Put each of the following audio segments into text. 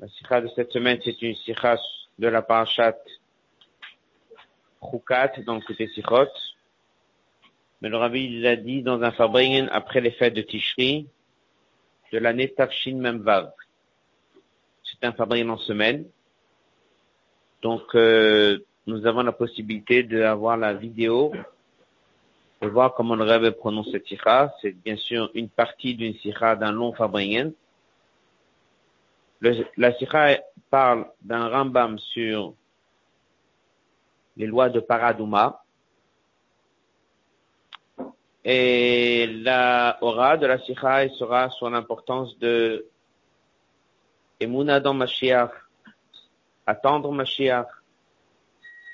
La sikha de cette semaine, c'est une sikha de la parashat Chukat, donc côté sikhot. Mais le rabbi l'a dit dans un Fabringen après les fêtes de Tishri, de l'année Tafshin Memvav. C'est un Fabringen en semaine. Donc, euh, nous avons la possibilité d'avoir la vidéo pour voir comment le rabbi prononce cette sikha. C'est bien sûr une partie d'une sikha d'un long Fabringen. Le, la sikha parle d'un Rambam sur les lois de Paradouma. Et la aura de la sikha sera sur l'importance de Emouna dans Mashiach, attendre Mashiach,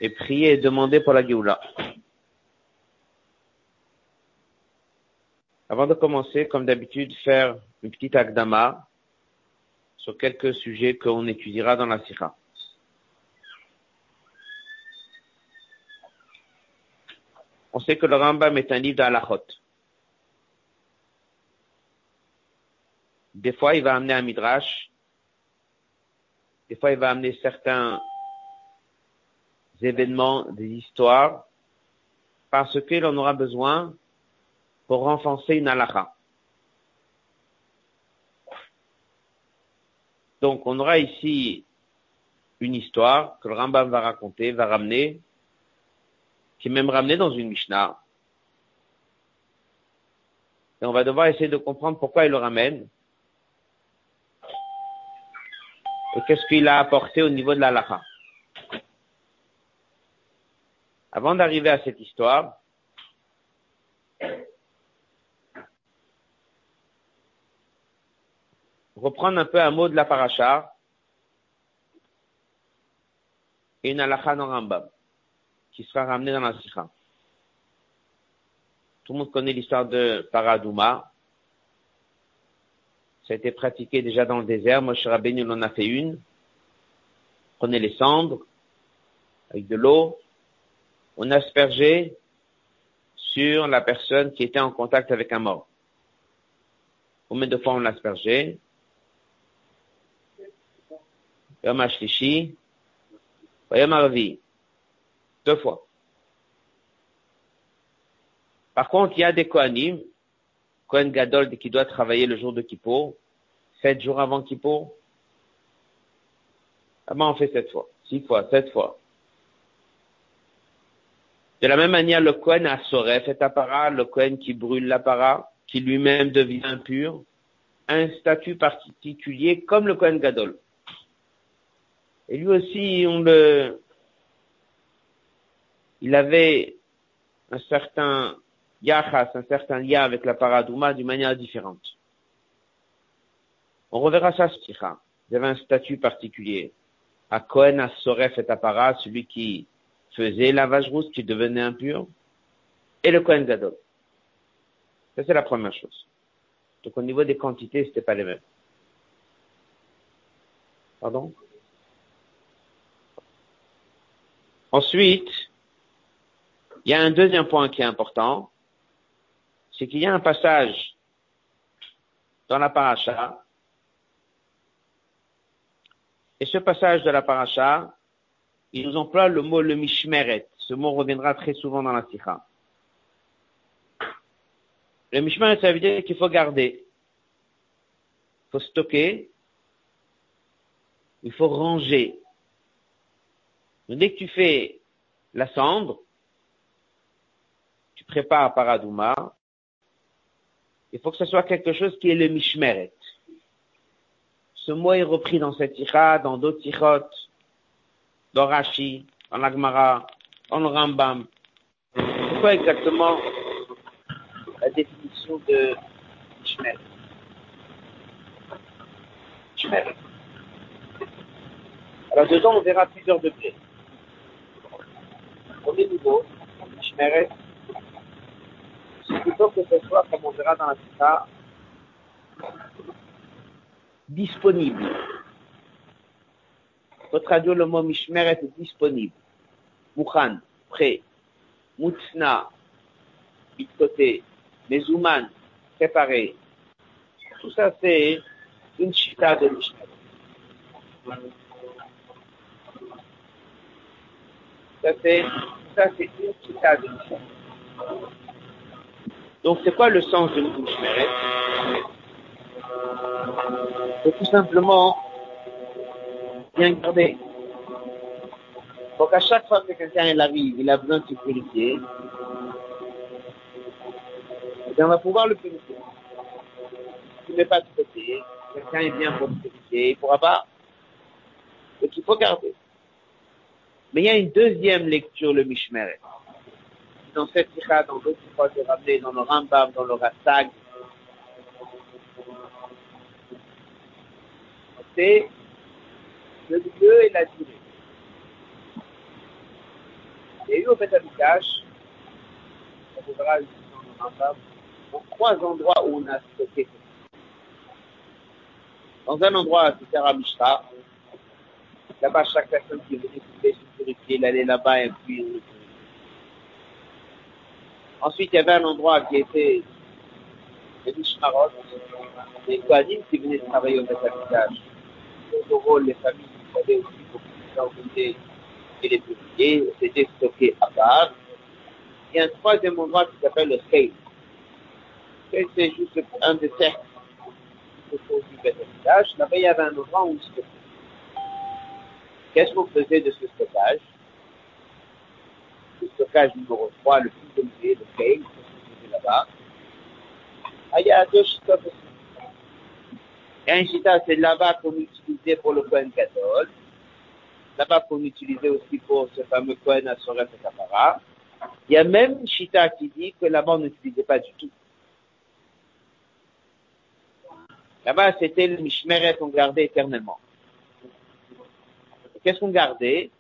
et prier et demander pour la Géoula. Avant de commencer, comme d'habitude, faire une petite akdama sur quelques sujets qu'on étudiera dans la sikha. On sait que le Rambam est un livre d'Alachot. Des fois, il va amener un midrash. Des fois, il va amener certains événements, des histoires, parce qu'il en aura besoin pour renforcer une halakha. Donc, on aura ici une histoire que le Rambam va raconter, va ramener, qui est même ramenée dans une Mishnah. Et on va devoir essayer de comprendre pourquoi il le ramène. Et qu'est-ce qu'il a apporté au niveau de la lacha. Avant d'arriver à cette histoire, reprendre un peu un mot de la paracha et une halakha dans Rambam, qui sera ramenée dans la sikha. Tout le monde connaît l'histoire de Paradouma. Ça a été pratiqué déjà dans le désert. Moshe Rabbeinu en a fait une. Prenez les cendres avec de l'eau. On aspergeait sur la personne qui était en contact avec un mort. Combien de fois on l'aspergeait Yom HaShlishi, Yom HaRavi. Deux fois. Par contre, il y a des Kohanim, Kohen Gadol qui doit travailler le jour de Kippour, sept jours avant Kippour. Ah ben, on fait sept fois, six fois, sept fois. De la même manière, le Kohen a Soref et Apara, le Kohen qui brûle l'apparat, qui lui-même devient impur, un statut particulier comme le Kohen Gadol. Et lui aussi, on le, il avait un certain yachas, un certain lien avec la paradouma d'une manière différente. On reverra ça, Sticha. Il avait un statut particulier. À Cohen, à Soref et Apara, celui qui faisait la vache rousse, qui devenait impur, et le Cohen Gadol. Ça, c'est la première chose. Donc, au niveau des quantités, c'était pas les mêmes. Pardon? Ensuite, il y a un deuxième point qui est important, c'est qu'il y a un passage dans la paracha, et ce passage de la paracha, il nous emploie le mot le mishmeret. Ce mot reviendra très souvent dans la sikha. Le mishmeret, ça veut dire qu'il faut garder, il faut stocker, il faut ranger. Donc, dès que tu fais la cendre, tu prépares Paradouma, il faut que ce soit quelque chose qui est le mishmeret. Ce mot est repris dans cette ira, dans d'autres tirotes, dans Rashi, dans l'Agmara, dans le Rambam. C'est quoi exactement la définition de mishmeret? Mishmeret. Alors dedans, on verra plusieurs degrés. Premier niveau, Mishmeret, c'est plutôt que ce soit, comme on verra dans la Sita, disponible. Faut traduire le mot Mishmeret est disponible. Mukhan, prêt. Mutsna, de côté. Mezouman, préparé. Tout ça, c'est une chita de Mishmeret. Ça, c'est, c'est une chita de Donc, c'est quoi le sens de Mishmeret C'est tout simplement bien garder. Donc, à chaque fois que quelqu'un arrive, il a besoin de se purifier, et on va pouvoir le purifier. Tu ne mets pas côté, quelqu'un est bien pour le purifier, il ne pourra pas. Donc, il faut garder. Mais il y a une deuxième lecture, le Mishmeret. Dans cette sikha, dans d'autres fois, c'est ramené dans le Rambam, dans le Rassag. C'est le lieu et la durée. Il y a eu au Beth on verra dans le Rambam, dans trois endroits où on a stocké. Dans un endroit, c'est Terra Mishra. Là-bas, chaque personne qui venait il allait là-bas et puis Ensuite, il y avait un endroit qui était les Mishmarot, les Kohanim qui venaient travailler au méthapisage. Le rôle, les familles qui avaient aussi pour organiser et les publier, c'était stocké à part. Il y a un troisième endroit qui s'appelle le Seil. C'est juste un des cercles du méthapisage. Là-bas, il y avait un endroit où stockait. Qu'est-ce qu'on faisait de ce stockage? Le stockage numéro 3, le plus élevé, le Kale, qu'est-ce qu'on faisait là-bas? Ah, Il y a deux a un chita, c'est là-bas qu'on utilisait pour le Kohen Gadol. Là-bas qu'on utilisait aussi pour ce fameux Kohen Asoret et Kapara. Il y a même Chita qui dit que là-bas on n'utilisait pas du tout. Là-bas, c'était le Mishmeret qu'on gardait éternellement. Qu'est-ce qu'on gardait?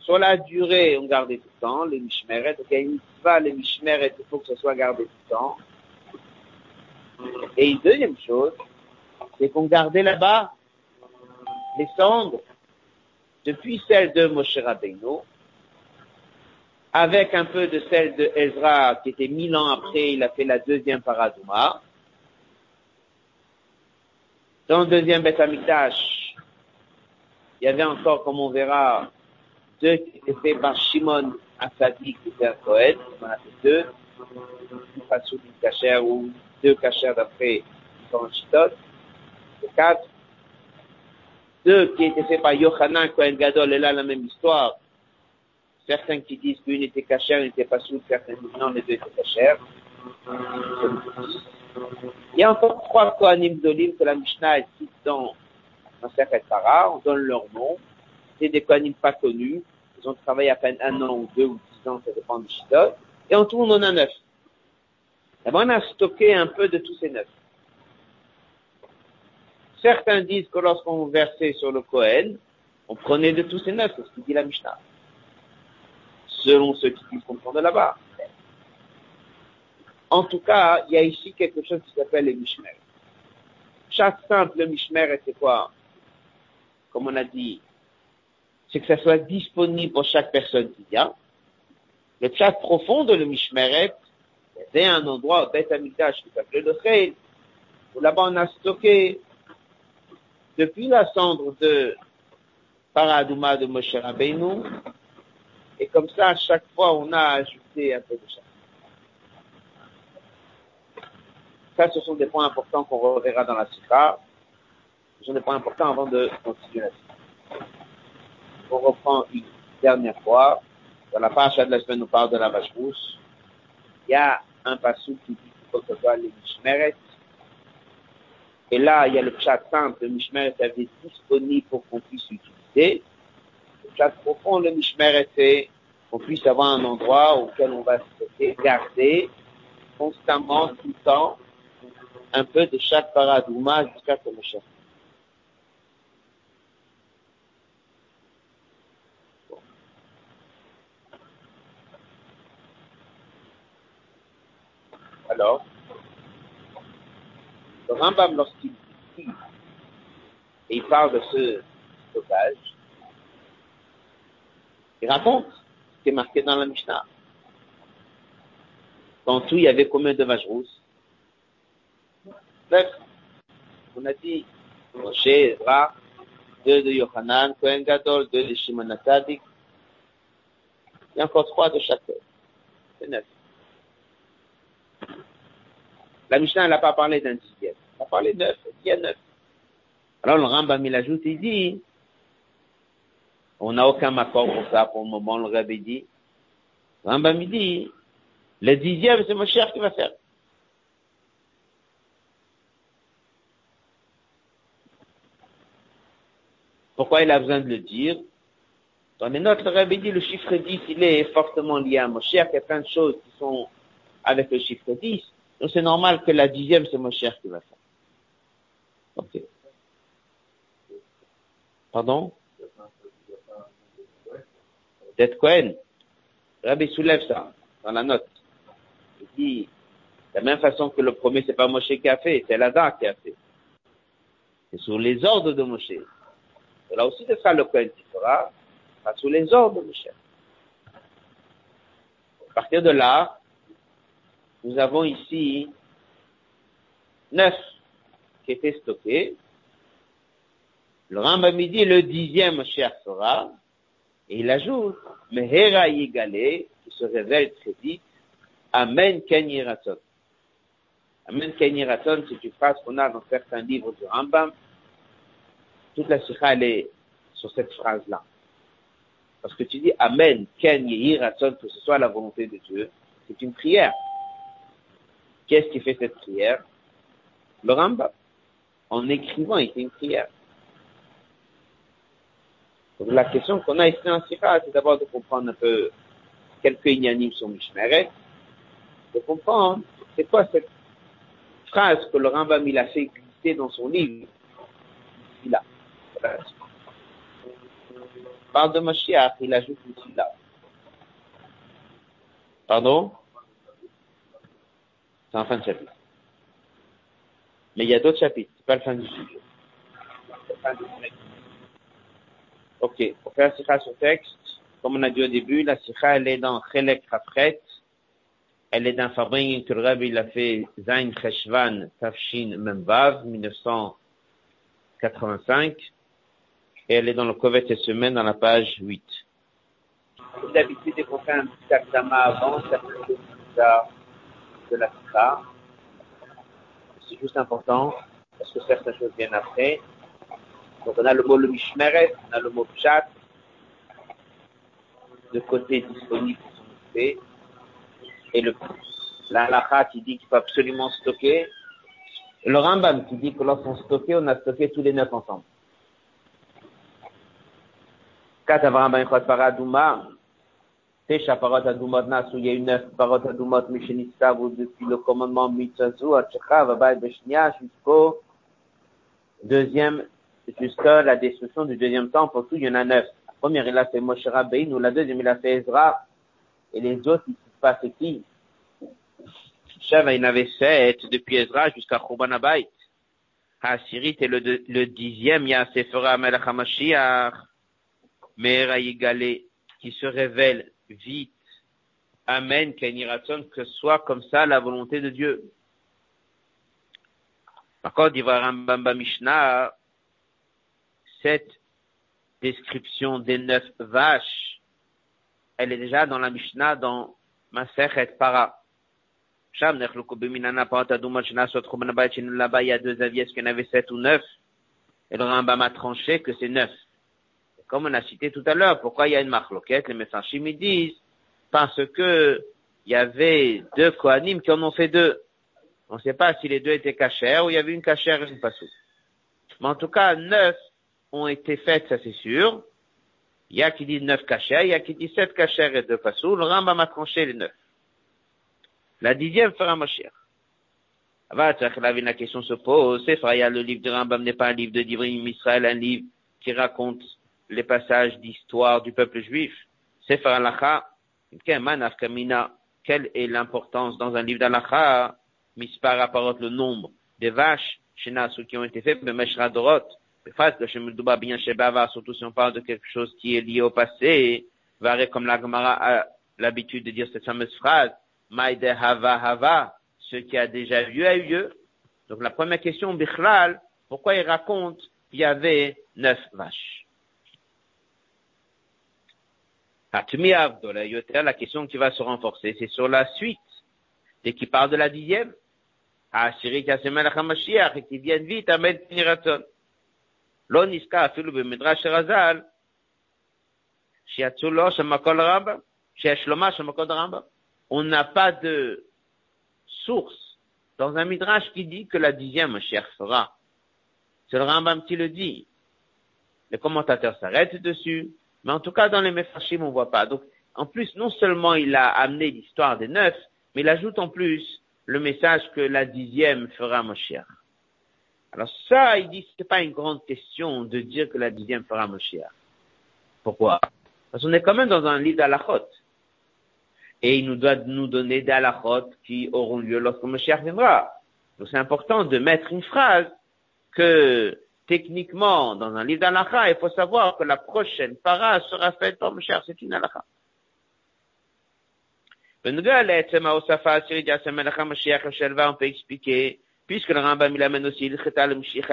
Sur la durée, on gardait tout le temps, les mishmeret. Donc, il y a une les mishmeret, il faut que ce soit gardé tout le temps. Et une deuxième chose, c'est qu'on gardait là-bas les cendres depuis celles de Moshe Rabbeinu, avec un peu de celle de Ezra, qui était mille ans après, il a fait la deuxième paradouma. Dans le deuxième Beth il y avait encore, comme on verra, deux qui étaient faits par Shimon Asadi, qui était un Cohen. On a fait deux. Une façon d'une cachère ou deux cachères d'après différentes chitotes. Quatre. Deux qui étaient faits par Yochanan Cohen Gadol, et là la même histoire. Certains qui disent qu'une était cachère, une n'était pas sous, certains disent non, les deux étaient cachères. Il y a encore trois Kohanim d'Olim que la Mishnah cite dans dans certaines Para, on donne leur nom. C'est des Kohanim pas connus. Ils ont travaillé à peine un an ou deux ou dix ans, ça dépend du Shidot. Et en tout, on en a neuf. Et ben, on a stocké un peu de tous ces neuf. Certains disent que lorsqu'on versait sur le Kohen, on prenait de tous ces neuf, c'est ce que dit la Mishnah. Selon ceux qui disent qu'on prend de là-bas. En tout cas, il y a ici quelque chose qui s'appelle les Mishmer. Chaque simple Mishmer, c'est quoi? Comme on a dit, c'est que ça soit disponible pour chaque personne qui vient. Le chat profond de le Mishmeret, avait un endroit au Beth Amidash qui s'appelait le Chel, où là-bas on a stocké depuis la cendre de Paradouma de Moshe Rabbeinu, et comme ça, à chaque fois, on a ajouté un peu de chaque. Ça, ce sont des points importants qu'on reverra dans la Sikha. Ce sont des points importants avant de continuer On reprend une dernière fois. Dans la page de la semaine, on parle de la vache rousse. Il y a un passou qui dit qu'il faut que ce soit les Mishmeret. Et là, il y a le chat simple, le Mishmeret avait disponible pour qu'on puisse l'utiliser. Le chat profond, le Mishmeret, c'est qu'on puisse avoir un endroit auquel on va se garder constamment, tout le temps, un peu de chaque paradouma jusqu'à ce que le chef. Alors, le Rambam, lorsqu'il dit, et il parle de ce stockage, il raconte ce qui est marqué dans la Mishnah. En tout, il y avait combien de vaches rousses? Neuf. On a dit Moshe, Ezra, deux de Yohanan, Kohen Gadol, deux de Shimon a encore trois de côté. C'est neuf. La Mishnah n'a pas parlé d'un dixième. Elle a parlé neuf. Il neuf. Alors le Rambam, il ajoute, il dit, on n'a aucun accord pour ça pour le moment, le Rabbi dit. Le Rambam, dit, le dixième, c'est mon cher qui va faire. Pourquoi il a besoin de le dire? Dans les notes, le Rabbi dit le chiffre 10, il est fortement lié à Moshe, il y a plein de choses qui sont avec le chiffre 10. Donc c'est normal que la dixième, c'est Moshe qui va faire. Ok. Pardon? D'être Cohen. Rabbi soulève ça dans la note. Il dit, de la même façon que le premier, c'est pas Moshe qui a fait, c'est l'Adam qui a fait. C'est sur les ordres de Moshe. Et là aussi, ce sera le Cohen qui fera, pas sous les ordres de Moshe. À partir de là, nous avons ici neuf qui étaient stockés. Le Rambam dit le dixième cher sera, et il ajoute, Mehera Yigale, qui se révèle très vite, Amen Ken Yiraton. Amen Ken Yiraton, c'est une phrase qu'on a dans certains livres du Rambam. Toute la sikha, elle est sur cette phrase-là. Parce que tu dis Amen Ken Yiraton, que ce soit la volonté de Dieu, c'est une prière. Qu'est-ce qui fait cette prière? Le Rambam. En écrivant, il fait une prière. Donc la question qu'on a ici en Sikha, c'est d'abord de comprendre un peu quelques ignanimes sur Mishmeret, de comprendre c'est quoi cette phrase que le Rambam il a fait glisser dans son livre. Il a. Parle de Mashiach, il ajoute ici là. Pardon? C'est en fin de chapitre. Mais il y a d'autres chapitres, c'est pas le fin du sujet. Ok, pour faire la sikha sur texte, comme on a dit au début, la sikha elle est dans Chelek Rafret, elle est dans Fabring que le Rabbi il a fait Zain Cheshvan Tafshin Membav 1985 et elle est dans le Kovet et Semaine dans la page 8. D'habitude, dès qu'on fait un petit avant, ça fait de la sikha. C'est juste important parce que certaines choses viennent après. Donc on a le mot le mishmeret, on a le mot chat, de côté disponible pour s'en occuper, et le l'alaha qui dit qu'il faut absolument stocker, le Rambam qui dit que lorsqu'on stockait, on a stocké tous les neuf ensemble. Tesha Parot Adumot Nasu, il y a eu neuf Parot Adumot Mishenistav, depuis le commandement Mitzazu, Atchechav, Abay Beshnia, jusqu'au deuxième jusqu'à la destruction du deuxième temple, pour tout, il y en a neuf. La première, il a fait Moshe Rabbeinu, la deuxième, il a fait Ezra, et les autres, ils se passent qui? Sheva, il en avait sept, depuis Ezra jusqu'à Churban Abayt. Hasirit est le, le dixième, il y a Sephora Melech HaMashiach, Yigale, qui se révèle vite. Amen, Keniraton, que soit comme ça la volonté de Dieu. Par contre, il va Rambam Mishnah, cette description des neuf vaches, elle est déjà dans la Mishnah dans Masechet Para. Il y a deux avis, est-ce qu'il y en avait sept ou neuf? Et le Rambam a tranché que c'est neuf. Comme on a cité tout à l'heure, pourquoi il y a une marloquette? Les médecins chimiques disent, parce que il y avait deux Kohanim qui en ont fait deux. On ne sait pas si les deux étaient cachères ou il y avait une cachère et une passou. Mais en tout cas, neuf ont été faites, ça c'est sûr. Il y a qui dit neuf cachères, il y a qui dit sept cachères et deux passous. Le Rambam a tranché les neuf. La dixième fera Moshiach. La question se pose, c'est le livre de Rambam n'est pas un livre de Divrim Israël, un livre qui raconte les passages d'histoire du peuple juif. C'est Lacha, quelle est l'importance dans un livre d'Alacha, mispar apporte le nombre des vaches, ceux qui ont été faits, mais Dorot, surtout si on parle de quelque chose qui est lié au passé, comme la Gemara a l'habitude de dire cette fameuse phrase, Maïde Hava Hava, ce qui a déjà eu a eu lieu. Donc la première question, Bichlal, pourquoi il raconte qu'il y avait neuf vaches? La question qui va se renforcer, c'est sur la suite, et qui parle de la dixième. העשירית יעשה מלך המשיח, תביאן vite, אמן תני רצון. לא נזכר אפילו במדרש רז"ל, שיצאו לו שם כל רמב"ם, שיש לומר שם כל רמב"ם. On n'a pas de source dans un midrash qui dit que la dixième Mashiach fera. C'est le Rambam qui le dit. Les commentateurs s'arrêtent dessus, mais en tout cas dans les Mephashim on voit pas. Donc, en plus, non seulement il a amené l'histoire des neuf, mais il ajoute en plus le message que la dixième fera Moshiach. Alors ça, il dit, c'est pas une grande question de dire que la dixième fera Moshiach. Pourquoi? Parce qu'on est quand même dans un livre d'Alachot. Et il nous doit nous donner des halachot qui auront lieu lorsque Moshiach viendra. Donc c'est important de mettre une phrase que techniquement, dans un livre d'Alacha, il faut savoir que la prochaine para sera faite par Moshiach. C'est une halacha. On peut expliquer, puisque le Rambam il amène aussi le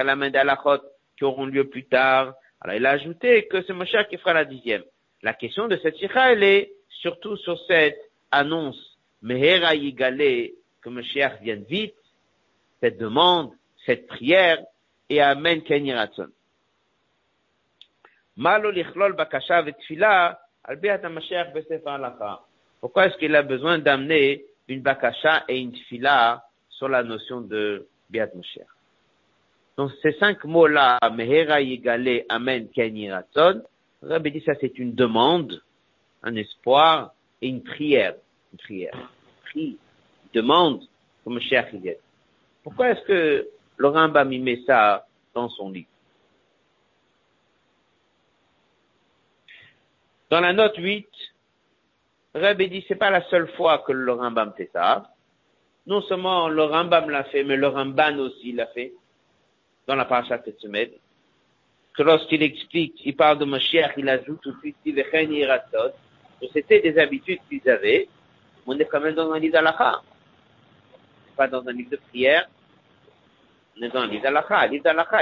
amène des halachot qui auront lieu plus tard. Alors il a ajouté que c'est Moshiach qui fera la dixième. La question de cette sikha, elle est surtout sur cette annonce Mehera Yigale, que Mashiach vienne vite, cette demande, cette prière, et Amen Ken Malo lichlol bakasha halacha. Pourquoi est-ce qu'il a besoin d'amener une bakasha et une tfila sur la notion de Biat Mashiach? Donc, ces cinq mots-là, Mehera Yigale, Amen Ken Rabbi dit ça, c'est une demande, un espoir et une prière une prière, prie, demande comme. Pourquoi est-ce que le Rambam met ça dans son livre Dans la note 8, Rabbi dit c'est pas la seule fois que le Rambam fait ça. Non seulement le Rambam l'a fait, mais le Ramban aussi l'a fait dans la paracha cette semaine. Que lorsqu'il explique, il parle de Mashiach, il ajoute tout de suite, c'était des habitudes qu'ils avaient, on est quand même dans un livre d'Alakha. Pas dans un livre de prière. Est dans livre d'Alakha,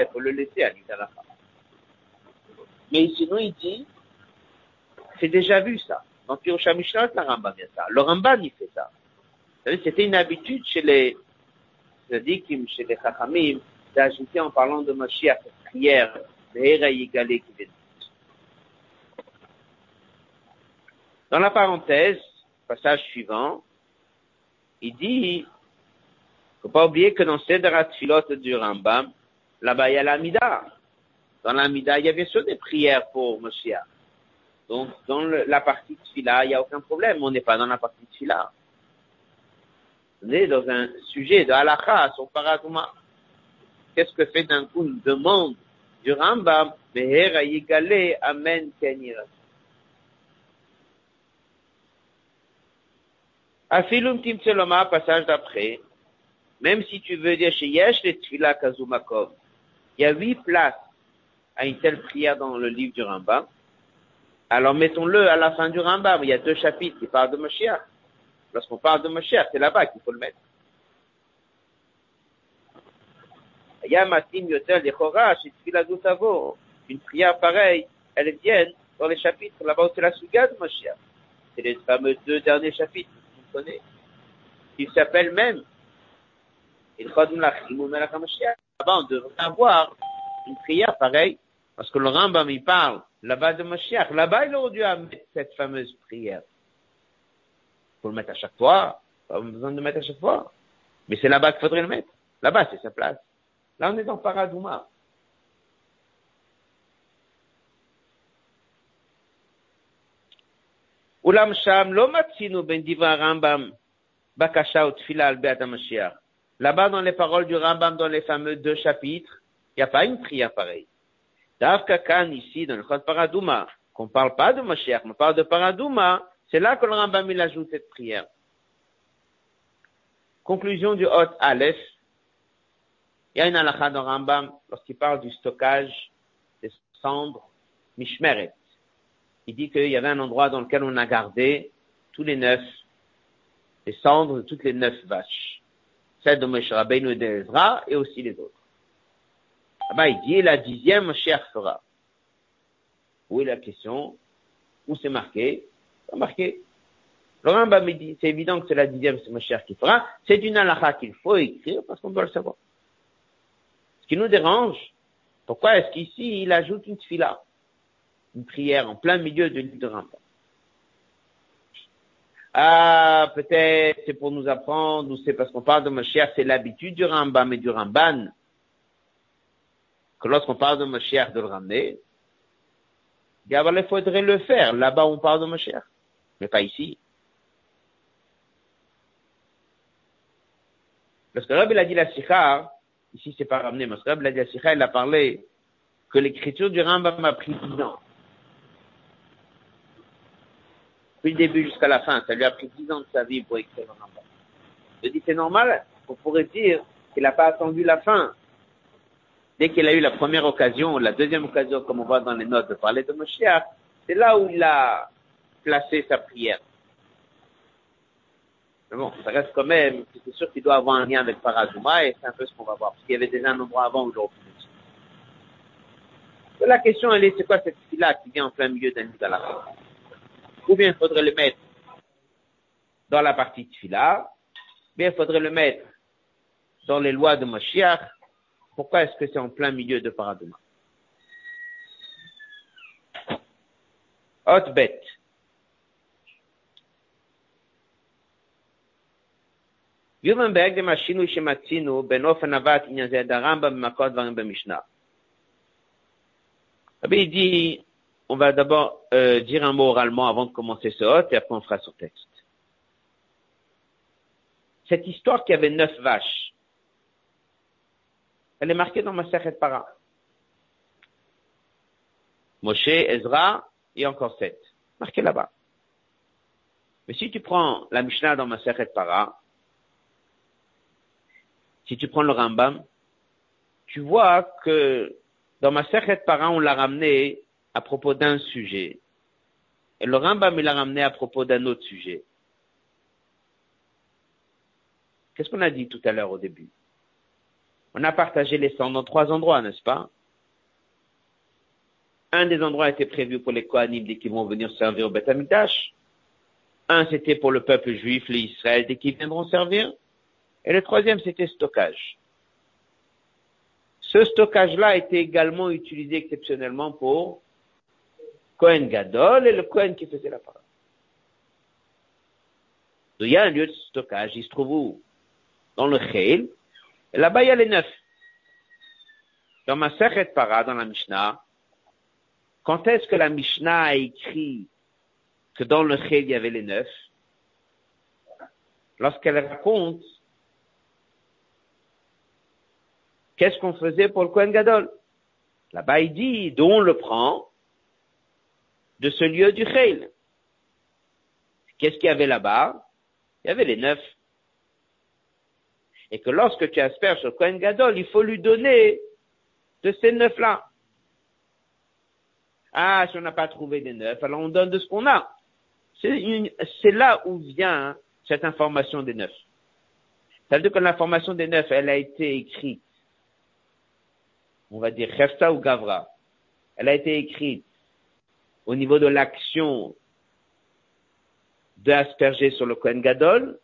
il faut le laisser à livre d'Alakha. Mais sinon, il dit, c'est déjà vu ça. Dans Pirusha Mishnah, la Rambam vient ça. Le Rambam, il fait ça. C'était une habitude chez les Zadikim, chez les Chachamim, d'ajouter en parlant de Mashiach, cette prière, Yigalé qui vient. Dans la parenthèse, passage suivant, il dit, faut pas oublier que dans Sederat Philot du Rambam, là-bas il y a l'Amida. Dans l'Amida, il y a bien sûr des prières pour Moshiach. Donc, dans la partie de Fila, il n'y a aucun problème. On n'est pas dans la partie de Fila. On est dans un sujet de halakha, son paradigma. Qu'est-ce que fait d'un coup une demande du Rambam? Amen. Afilum Timtseloma, passage d'après, même si tu veux dire chez Yesh les Tfila Kazumakom, il y a huit places à une telle prière dans le livre du Rambam. Alors mettons-le à la fin du Rambam, il y a deux chapitres qui parlent de Moshiach. Lorsqu'on parle de Moshiach, c'est là-bas qu'il faut le mettre. Une prière pareille, elle vient dans les chapitres là-bas où c'est la Suga de Moshiach. C'est les fameux deux derniers chapitres connaît. Il s'appelle même Là-bas, on devrait avoir une prière pareille, parce que le Rambam, il parle là-bas de Mashiach. Là-bas, il aurait dû mettre cette fameuse prière. Faut le mettre à chaque fois. Pas besoin de le mettre à chaque fois. Mais c'est là-bas qu'il faudrait le mettre. Là-bas, c'est sa place. Là, on est dans Paradouma. Ulam Sham, lo matzinu ben divra Rambam, bakasha ou tfila al beat Mashiach. Là-bas, dans les paroles du Rambam, dans les fameux deux chapitres, il n'y a pas une prière pareille. Davka Kan, ici, dans le Chod Paradouma, qu'on parle pas de Mashiach, on parle de Paradouma, c'est là que le Rambam, il ajoute cette prière. Conclusion du Hot Aleph. Il y a une halakha dans Rambam, lorsqu'il parle du stockage des cendres, Mishmeret il dit qu'il y avait un endroit dans lequel on a gardé tous les neuf, les cendres de toutes les neuf vaches. Celle de Moshe Rabbeinu et d'Ezra, et aussi les autres. Là-bas, il dit, la dixième cher fera. Où est la question? Où c'est marqué? C'est marqué. Le Rambam dit, c'est évident que c'est la dixième, c'est qui fera. C'est une halakha qu'il faut écrire parce qu'on doit le savoir. Ce qui nous dérange, pourquoi est-ce qu'ici il ajoute une tfila, une prière en plein milieu de l'île de Rambam? Ah, peut-être c'est pour nous apprendre, ou c'est parce qu'on parle de Mashiach, c'est l'habitude du Rambam et du Ramban, que lorsqu'on parle de Mashiach, de le ramener. Il faudrait le faire. Là-bas, on parle de Mashiach, mais pas ici. Parce que Rabbi a dit la Sikha, ici c'est pas ramené, mais Rabbi a dit la Sikha, il a parlé que l'écriture du Rambam a pris 10 ans. Depuis début jusqu'à la fin, ça lui a pris 10 ans de sa vie pour écrire le Rambam. Je dis c'est normal, on pourrait dire qu'il n'a pas attendu la fin. Dès qu'il a eu la première occasion, la deuxième occasion, comme on voit dans les notes, de parler de Moshiach, c'est là où il a placé sa prière. Mais bon, ça reste quand même, c'est sûr qu'il doit avoir un lien avec Parazuma et c'est un peu ce qu'on va voir. Parce qu'il y avait déjà un endroit avant aujourd'hui. La question, elle est, c'est quoi cette fille-là qui vient en plein milieu d'un la combien il faudrait le mettre dans la partie de Fila, bien faudrait le mettre dans les lois de Mashiach. Pourquoi est-ce que c'est en plein milieu de Paradouma? Hot bet. Yuvan Berg de Machinu Shematsinu, Benofen Avat, Inyazé Daramba, Makot, Varim, Bemishna. Rabbi on va d'abord euh, dire un mot oralement avant de commencer ce hôte et après on fera son texte. Cette histoire qui avait neuf vaches, elle est marquée dans ma Sechet Para. Moshe, Ezra et encore sept. Marquée là-bas. Mais si tu prends la Mishnah dans ma Sechet Para, si tu prends le Rambam, tu vois que dans ma Sechet Para, on l'a ramené à propos d'un sujet. Et le Rambam, il l'a ramené à propos d'un autre sujet. Qu'est-ce qu'on a dit tout à l'heure au début? On a partagé les sangs dans trois endroits, n'est-ce pas? Un des endroits était prévu pour les Kohanim dès qu'ils vont venir servir au Beth Amikdash. Un, c'était pour le peuple juif, les Israël, dès qu'ils viendront servir. Et le troisième, c'était stockage. Ce stockage-là a été également utilisé exceptionnellement pour Cohen Gadol et le Cohen qui faisait la parole. il y a un lieu de stockage, il se trouve où? Dans le Kheil. Et là-bas, il y a les neuf. Dans ma Sechet Para, dans la Mishnah, quand est-ce que la Mishnah a écrit que dans le Kheil, il y avait les neuf? Lorsqu'elle raconte qu'est-ce qu'on faisait pour le Kohen Gadol Là-bas, il dit, d'où on le prend? De ce lieu du Kheil. Qu'est-ce qu'il y avait là-bas? Il y avait les neuf. Et que lorsque tu asperges sur Kohen Gadol, il faut lui donner de ces neuf-là. Ah, si on n'a pas trouvé des neuf, alors on donne de ce qu'on a. C'est là où vient cette information des neuf. Ça veut dire que l'information des neuf, elle a été écrite on va dire Chefta ou Gavra, elle a été écrite au niveau de l'action d'asperger sur le Kohen Gadol,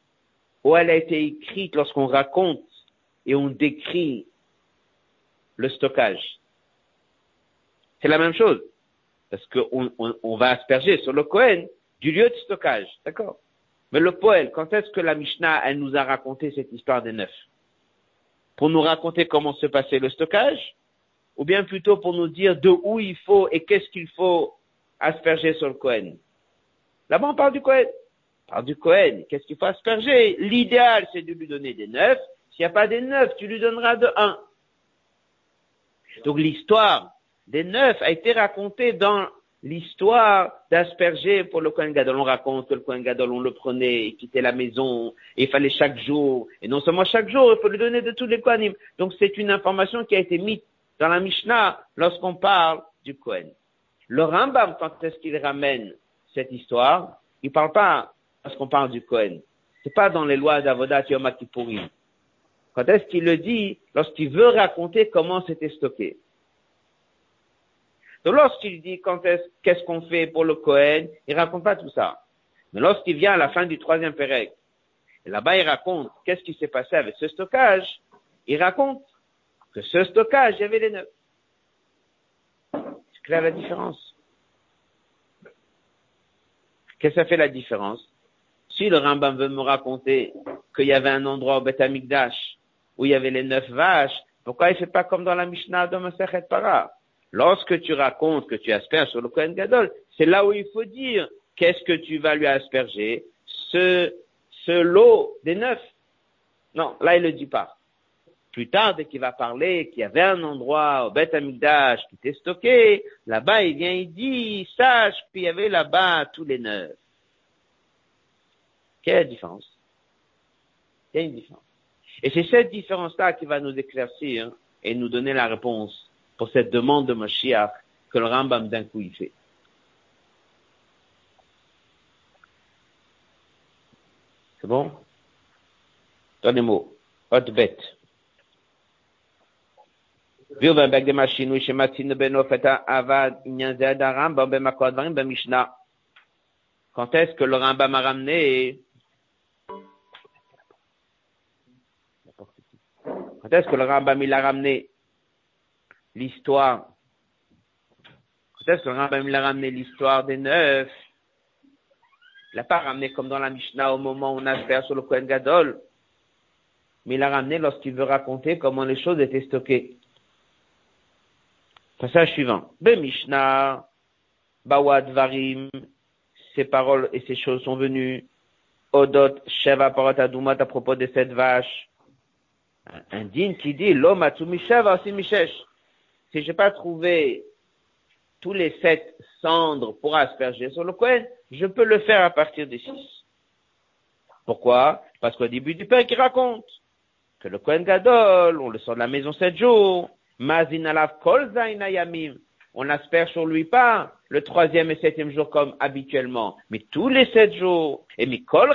ou elle a été écrite lorsqu'on raconte et on décrit le stockage. C'est la même chose, parce qu'on on, va asperger sur le Kohen du lieu de stockage, d'accord? Mais le poël, quand est-ce que la Mishnah, elle nous a raconté cette histoire des neuf? Pour nous raconter comment se passait le stockage ou bien plutôt pour nous dire de où il faut et qu'est-ce qu'il faut asperger sur le Cohen. Là-bas, on parle du Cohen. On parle du Cohen. Qu'est-ce qu'il faut asperger? L'idéal, c'est de lui donner des neuf. S'il n'y a pas des neuf, tu lui donneras de un. Donc l'histoire des neuf a été racontée dans l'histoire d'asperger pour le Kohen Gadol. On raconte que le Kohen Gadol, on le prenait, il quittait la maison, et il fallait chaque jour, et non seulement chaque jour, il faut lui donner de tous les Kohanim. Donc c'est une information qui a été mise dans la Mishnah lorsqu'on parle du Kohen. Le Rambam, quand est-ce qu'il ramène cette histoire, il ne parle pas lorsqu'on parle du Kohen. C'est pas dans les lois d'Avodat Yom. Quand est-ce qu'il le dit Lorsqu'il veut raconter comment c'était stocké? Donc lorsqu'il dit quand est-ce, qu'est-ce qu'on fait pour le Kohen, il raconte pas tout ça. Mais lorsqu'il vient à la fin du troisième Pérec, là-bas il raconte qu'est-ce qui s'est passé avec ce stockage, il raconte que ce stockage, avait les neuf. C'est clair la différence? Qu'est-ce que ça fait la différence? Si le Rambam veut me raconter qu'il y avait un endroit au Beth Amikdash où il y avait les neuf vaches, pourquoi il ne fait pas comme dans la Mishnah de Masechet Para Lorsque tu racontes que tu asperges sur le Kohen Gadol, c'est là où il faut dire qu'est-ce que tu vas lui asperger? Ce, ce lot des neuf? Non, là il ne le dit pas. Plus tard, dès qu'il va parler qu'il y avait un endroit au Beth Amikdash qui était stocké, là-bas il vient, il dit, sache qu'il y avait là-bas tous les neuf. Quelle est la différence? Il y a une différence. Et c'est cette différence-là qui va nous éclaircir et nous donner la réponse pour cette demande de Mashiach que le Rambam d'un coup il fait. C'est bon? Dans les mots. Hot bête. Quand est-ce que le Rambam a ramené Quand est-ce que le Rambam il a ramené l'histoire? Quand est-ce que le Rambam il a ramené l'histoire des neuf? Il l'a pas ramené comme dans la Mishnah au moment où on a fait sur le Kohen Gadol, mais il l'a ramené lorsqu'il veut raconter comment les choses étaient stockées. Passage suivant. Ben Mishnah, Bawad Varim, ces paroles et ces choses sont venues. Odot, Sheva Parot Adumat à propos de cette vache un digne qui dit l'homme a aussi Mishesh. Si j'ai pas trouvé tous les sept cendres pour asperger sur le Kohen, je peux le faire à partir des six. Pourquoi? Parce qu'au début du père qui raconte que le Kohen Gadol, on le sort de la maison sept jours, on asperge sur lui pas le troisième et septième jour comme habituellement, mais tous les sept jours. Et mikol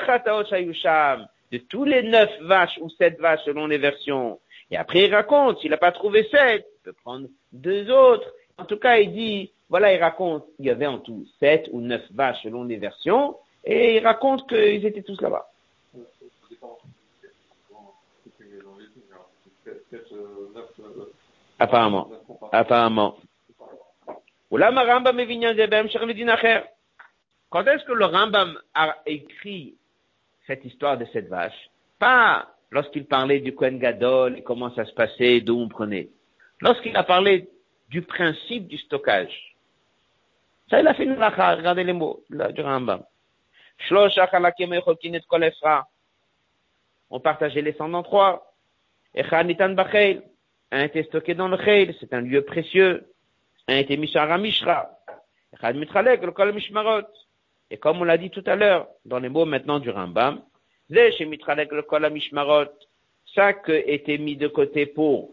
de tous les neuf vaches ou sept vaches selon les versions. Et après, il raconte, s'il n'a pas trouvé sept, il peut prendre deux autres. En tout cas, il dit, voilà, il raconte, il y avait en tout sept ou neuf vaches selon les versions, et il raconte qu'ils étaient tous là-bas. Apparemment. Apparemment. Quand est-ce que le Rambam a écrit cette histoire de cette vache? Pas lorsqu'il parlait du Kohen Gadol et comment ça se passait, d'où on prenait. Lorsqu'il a parlé du principe du stockage. Ça, il a fait une lacha, regardez les mots du Rambam. On partageait les cendres en trois. Un était stocké dans le Chel, c'est un lieu précieux. Un était mis sur Ramishra. Echad Mitralek, le Kol Mishmarot. Et comme on l'a dit tout à l'heure, dans les mots maintenant du Rambam, ça que était mis de côté pour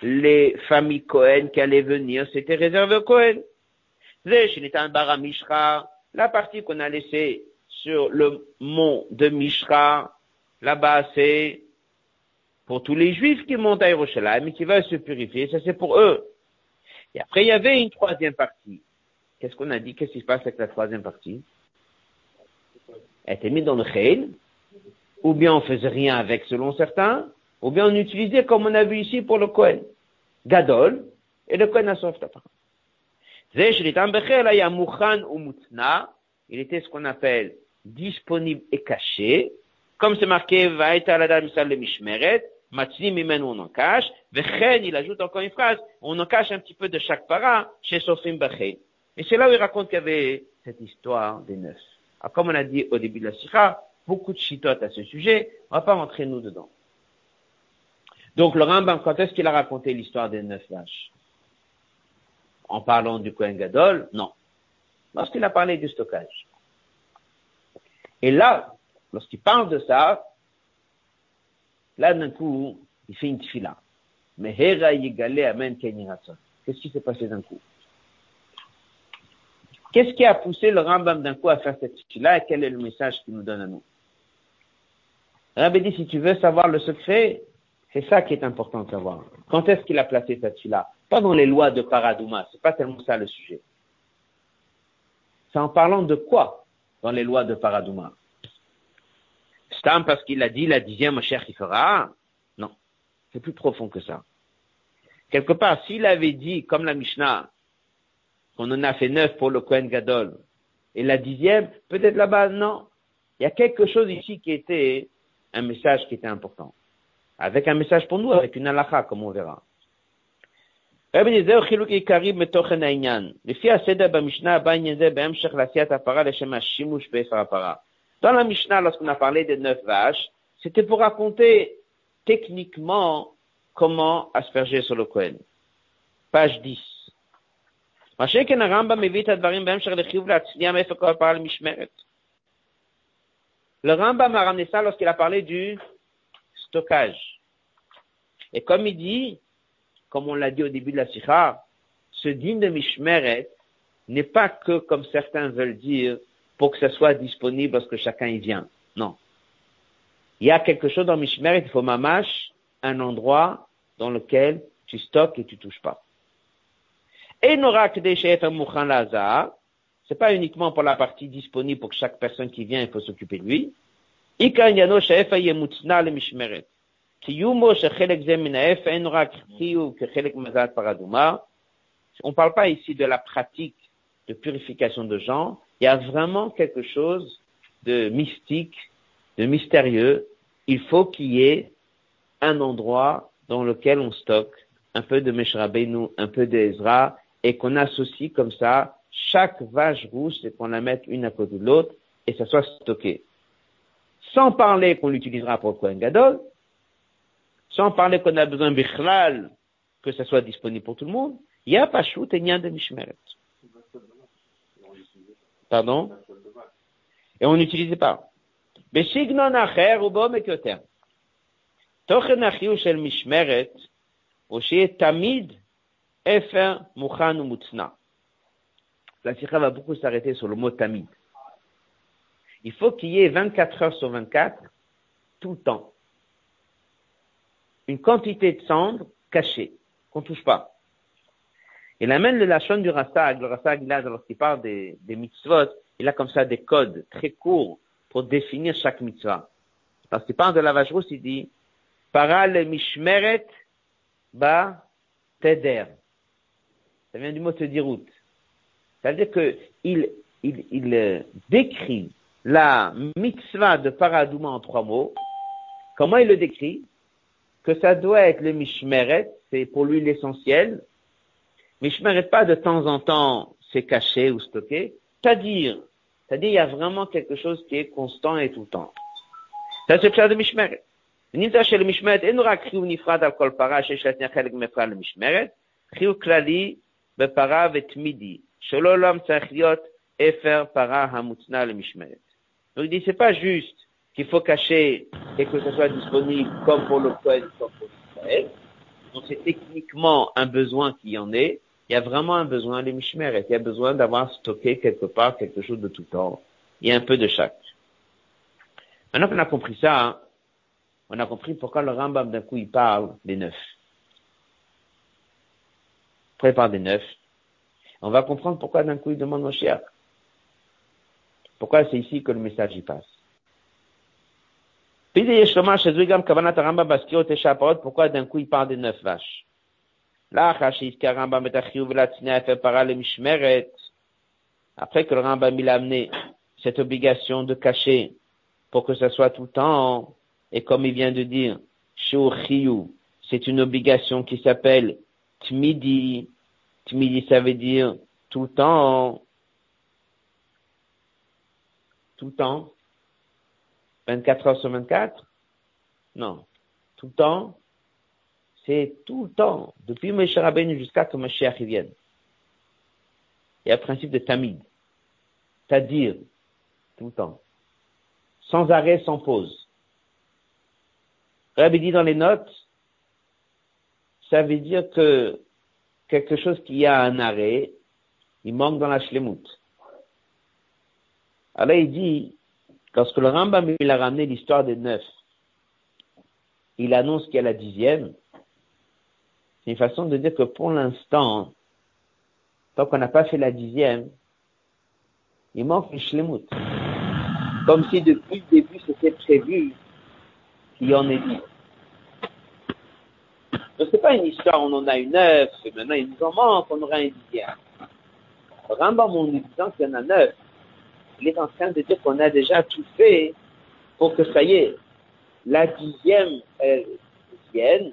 les familles Cohen qui allaient venir, c'était réservé au Cohen. La partie qu'on a laissée sur le mont de Mishra, là-bas, c'est pour tous les juifs qui montent à Yerushalayim et qui veulent se purifier, ça c'est pour eux. Et après, il y avait une troisième partie. Qu'est-ce qu'on a dit? Qu'est-ce qui se passe avec la troisième partie? Elle était mise dans le khayl, ou bien on faisait rien avec selon certains, ou bien on utilisait comme on a vu ici pour le Kohen, Gadol, et le Kohen Assof il était ce qu'on appelle disponible et caché, comme c'est marqué, va être à la dame le mishmeret, Matzim on en cache, Vechen, il ajoute encore une phrase, on en cache un petit peu de chaque para, chez Sofim Bechel. Et c'est là où il raconte qu'il y avait cette histoire des neuf. Alors, comme on a dit au début de la sikha, beaucoup de chitotes à ce sujet, on va pas rentrer nous dedans. Donc le Rambam, quand est-ce qu'il a raconté l'histoire des neuf vaches? En parlant du Kohen Gadol? Non. Lorsqu'il a parlé du stockage. Et là, lorsqu'il parle de ça, là d'un coup, il fait une tfila. Mais Amen Qu'est-ce qui s'est passé d'un coup? Qu'est-ce qui a poussé le Rambam d'un coup à faire cette là et quel est le message qu'il nous donne à nous? Rambam dit, si tu veux savoir le secret, c'est ça qui est important de savoir. Quand est-ce qu'il a placé cette là Pas dans les lois de Paradouma, c'est pas tellement ça le sujet. C'est en parlant de quoi dans les lois de Paradouma? Parce qu'il a dit la dixième cher qui fera. Non. C'est plus profond que ça. Quelque part, s'il avait dit, comme la Mishnah, qu'on en a fait neuf pour le Kohen Gadol, et la dixième, peut-être là-bas, non. Il y a quelque chose ici qui était un message qui était important. Avec un message pour nous, avec une halakha, comme on verra. Dans la Mishnah, lorsqu'on a parlé des neuf vaches, c'était pour raconter techniquement comment asperger sur le Kohen. Page 10. Le Rambam a ramené ça lorsqu'il a parlé du stockage. Et comme il dit, comme on l'a dit au début de la sikha, ce dîme de Mishmeret n'est pas que, comme certains veulent dire, pour que ça soit disponible lorsque chacun y vient. Non. Il y a quelque chose dans Mishmeret, il faut mamash, un endroit dans lequel tu stockes et tu touches pas. Et que des chefs c'est pas uniquement pour la partie disponible pour que chaque personne qui vient, il faut s'occuper de lui. On ne parle pas ici de la pratique de purification de gens. Il y a vraiment quelque chose de mystique, de mystérieux. Il faut qu'il y ait un endroit dans lequel on stocke un peu de Meshrabenu, un peu d'Ezra, et qu'on associe comme ça chaque vache rousse et qu'on la mette une à côté de l'autre et ça soit stocké. Sans parler qu'on l'utilisera pour Kohen Gadol, sans parler qu'on a besoin bichlal, que ça soit disponible pour tout le monde, il y a pas et n'y a de mishmeret. Pardon? Et on n'utilisait pas. Beshignon ubo mekyoter. Tochen achiu shel mishmeret, ou tamid efer. La sikha va beaucoup s'arrêter sur le mot tamid. Il faut qu'il y ait 24 heures sur 24, tout le temps. Une quantité de cendres cachée, qu'on touche pas. Il amène le lachon du Rassag, le Rassag, là, lorsqu'il parle des, des mitzvot, il a comme ça des codes très courts pour définir chaque mitzvah. Lorsqu'il parle de la rousse, il dit, para le mishmeret ba teder. Ça vient du mot tedirout. C'est-à-dire qu'il il, il euh, décrit la mitzvah de Paradouma en trois mots. Comment il le décrit? Que ça doit être le mishmeret, c'est pour lui l'essentiel Mishmeret pas de temps en temps, c'est caché ou stocké. C'est-à-dire, c'est-à-dire il y a vraiment quelque chose qui est constant et tout le temps. Ça c'est le de mishmeret. נמצא שלמשמרת אין רק חיוב נפרד על כל פרה שיש לה חלק מפרה למשמרת, חיוב כללי בפרה ותמידי, donc il dit, c'est pas juste qu'il faut cacher et que ce soit disponible comme pour le Kohen, comme pour l'Israël. Donc c'est techniquement un besoin qui en est. il y a vraiment un besoin, les Mishmeret. Il y a besoin d'avoir stocké quelque part quelque chose de tout temps. Il y a un peu de chaque. Maintenant qu'on a compris ça, hein, on a compris pourquoi le Rambam d'un coup il parle des neuf. Pourquoi il parle des neuf on va comprendre pourquoi d'un coup il demande Moshiach. Pourquoi c'est ici que le message y passe? Pourquoi d'un coup il parle des neuf vaches après que le Rambam il a amené cette obligation de cacher pour que ça soit tout le temps, et comme il vient de dire, c'est une obligation qui s'appelle Tmidi, Tmidi, ça veut dire tout le temps. Tout le temps. 24 heures sur 24 Non. Tout le temps. C'est tout le temps. Depuis Moshe Rabbeinu jusqu'à que Mashiach vienne. Il y a le principe de Tamid. C'est-à-dire, tout le temps. Sans arrêt, sans pause. Rabbi dit dans les notes, ça veut dire que quelque chose qui a un arrêt, il manque dans la shlemut. Alors il dit, lorsque le Rambam il a ramené l'histoire des neuf, il annonce qu'il y a la dixième, c'est une façon de dire que pour l'instant, tant qu'on n'a pas fait la dixième, il manque une shlemut. Comme si depuis le début c'était prévu qu'il y en ait dix. Ce n'est pas une histoire, on en a une neuf, et maintenant il nous en manque, on aura un dixième. Rambam, en nous disant qu'il y en a neuf, il est en train de dire qu'on a déjà tout fait pour que ça y est, la dixième elle vienne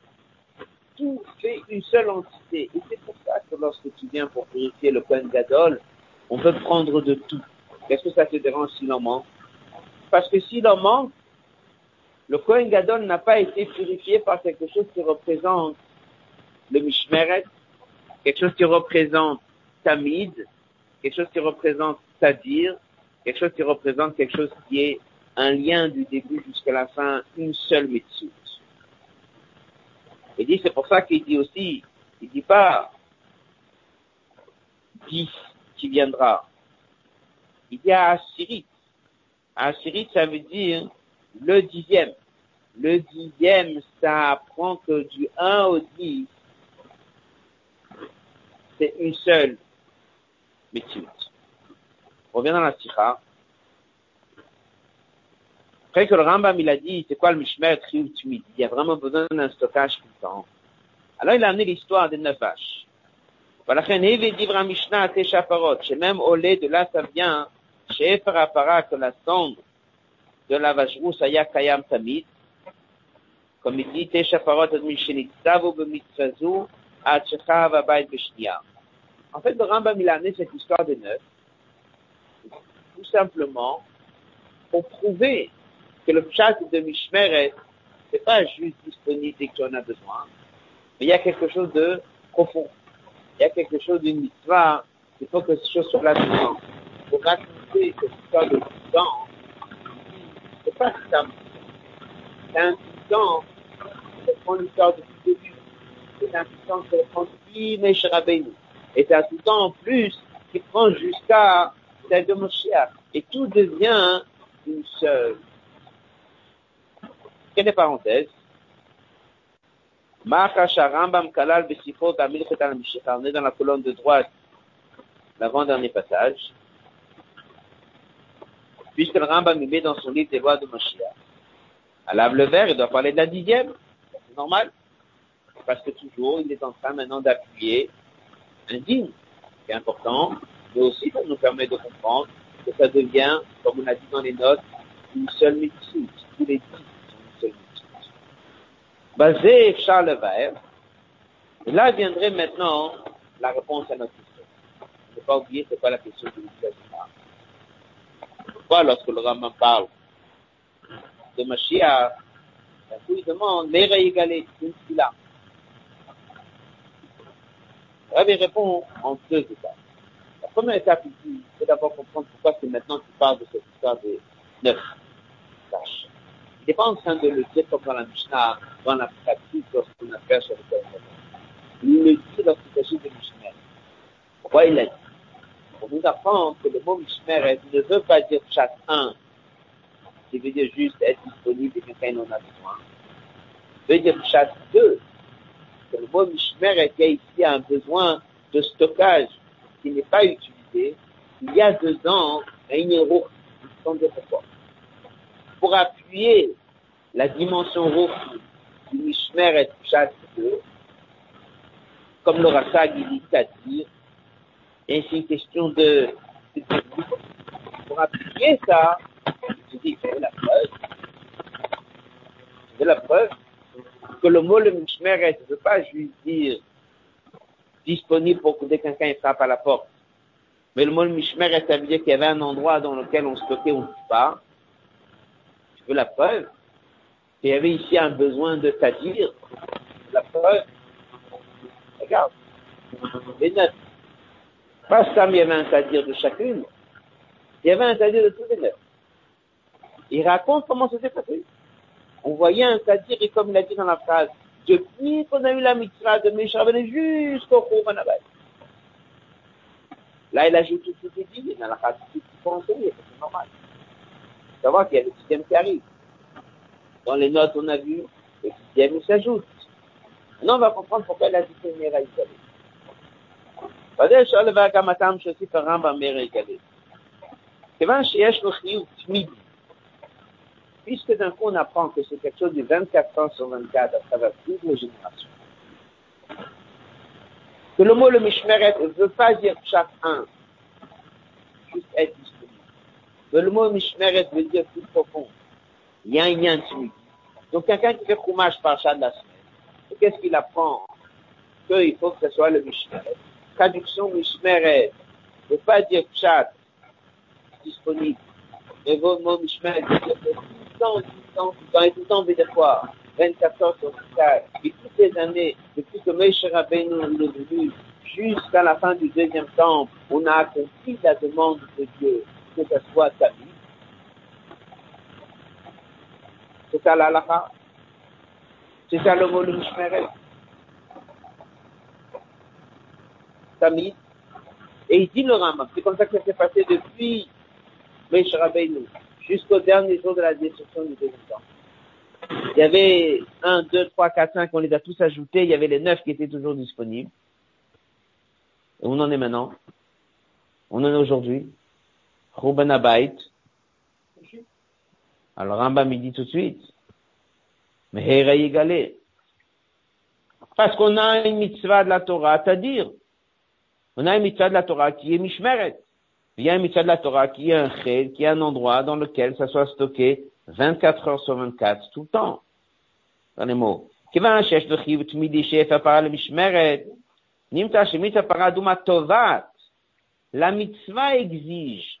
tout une seule entité. Et c'est pour ça que lorsque tu viens pour purifier le Kohen Gadol, on veut prendre de tout. Qu'est-ce que ça te dérange s'il en manque? Parce que s'il en manque, le Kohen Gadol n'a pas été purifié par quelque chose qui représente le Mishmeret, quelque chose qui représente Tamid, quelque chose qui représente Tadir, quelque chose qui représente quelque chose qui est un lien du début jusqu'à la fin, une seule mitzvah. Il dit, c'est pour ça qu'il dit aussi, il dit pas dix qui viendra. Il dit à Assyrie. Assyrie, ça veut dire le dixième. Le dixième, ça apprend que du 1 au 10, c'est une seule mitzvah. On revient dans la sikha. Après que le Rambam, il a dit, c'est quoi le Mishmer Chiyut Il y a vraiment besoin d'un stockage tout le temps. Alors, il a amené l'histoire des neuf vaches. Voilà, Mishnah chez même au lait de là, ça vient, hein. chez Ephra que la sonde de la vache rousse, Aya Kayam Tamid, comme il dit, Teshaparot ad Mishenitzavu b'mitzvazu, ad Shechav abayit b'shniyam. En fait, le Rambam, il a amené cette histoire des neuf, tout simplement, pour prouver que le chat de Mishmeret, c'est pas juste disponible dès en as besoin, mais il y a quelque chose de profond. Il y a quelque chose d'une histoire, il faut que ce chose soit là dedans. Pour raconter cette histoire de temps, c'est pas ça. C'est un temps qui prend l'histoire depuis le début. C'est un temps qui prend Rabbeinu. Et c'est un tout temps en plus qui prend jusqu'à celle de. Et tout devient une seule. Quelle est parenthèse On est dans la colonne de droite, l'avant-dernier passage. Puisque le Rambam met dans son livre des lois de Moshiach. À lave le verre, il doit parler de la dixième. C'est normal. Parce que toujours, il est en train maintenant d'appuyer un digne, qui est important, mais aussi ça nous permet de comprendre que ça devient, comme on a dit dans les notes, une seule mitzvah. Tous les dix sont une seule mitzvah. Basé Charles Vert, et là viendrait maintenant la réponse à notre question. Il ne pas oublier c'est quoi la question de l'utilisation. Pourquoi lorsque le Rambam parle de Mashiach, il demande les réégaler, une là. Rabbi répond en deux étapes première étape ici, c'est d'abord comprendre pourquoi c'est maintenant qu'il parle de cette histoire des neuf tâches. Il n'est pas en train de le dire comme dans la Mishnah, dans la pratique, lorsqu'on a fait sur le cœur. Il le dit s'agit de Mishmer. Pourquoi il l'a dit? Pour nous apprendre que le mot Mishmer ne veut pas dire chaque un, qui veut dire juste être disponible et quelqu'un en a besoin. Il veut dire chaque deux. Que le mot Mishmer, il y a ici un besoin de stockage qui n'est pas utilisé, il y a dedans un héros, sans dire pourquoi? Pour appuyer la dimension rouge du Mishmer et du 2, comme le Rassag dit à dire, et c'est une question de, pour appuyer ça, je dis, c'est la preuve, c'est la preuve que le mot le Mishmeret ne veut pas juste dire disponible pour que dès quelqu'un frappe à la porte. Mais le mot Mishmer, ça veut dire qu'il y avait un endroit dans lequel on stockait, on ne pas. Tu veux la preuve Il y avait ici un besoin de tadir. La preuve Regarde. Les neuf. Pas ça, il y avait un tadir de chacune. Il y avait un tadir de tous les neuf. Il raconte comment ça s'est passé. On voyait un Sadir, et comme il a dit dans la phrase, depuis qu'on a eu la mitzvah de Meshavene jusqu'au Khouban Là, il ajoute tout ce qui est dit, dans la phrase, qu'il c'est normal Il savoir qu'il y a le système qui arrive. Dans les notes, on a vu, le système s'ajoute. Maintenant, on va comprendre pourquoi il a dit que Mera Ikalé. ודאי אפשר לבאר גם הטעם שהוסיף הרמב"ם מאיר יגלה. כיוון שיש לו חיוב תמידי puisque d'un coup on apprend que c'est quelque chose de 24 ans sur 24 à travers toutes les générations. Que le mot le mishmeret ne veut pas dire chaque un, juste être le veut dire plus profond. Il y a un lien Donc quelqu'un qui fait roumage par chat de la qu'est-ce qu'il apprend Qu'il faut que ce soit le mishmeret. Traduction mishmeret ne veut pas dire chat disponible. Mais le mot mishmeret veut dire temps, tout le temps, tout le temps, et tout le temps veut dire quoi 24 heures sur 24. Et toutes les années, depuis que Moshe Rabbeinu est venu jusqu'à la fin du deuxième temple, on a accompli la demande de Dieu, que ce soit sa. C'est ça l'alaha. C'est ça le mot Mishmeret. Tamid. Et il dit le Rambam. C'est comme ça que ça s'est passé depuis Moshe Rabbeinu jusqu'au dernier jour de la destruction du temps. Il y avait 1, 2, 3, 4, 5, on les a tous ajoutés, il y avait les 9 qui étaient toujours disponibles. Et on en est maintenant On en est aujourd'hui. Choubanabait. Alors Rambam il dit tout de suite, mais Parce qu'on a une mitzvah de la Torah, c'est-à-dire, on a une mitzvah de la Torah qui est mishmeret. Il y a une mitzvah de la Torah qui est un chel, qui est un endroit dans lequel ça soit stocké 24 heures sur 24, tout le temps. Dans les mots. La mitzvah exige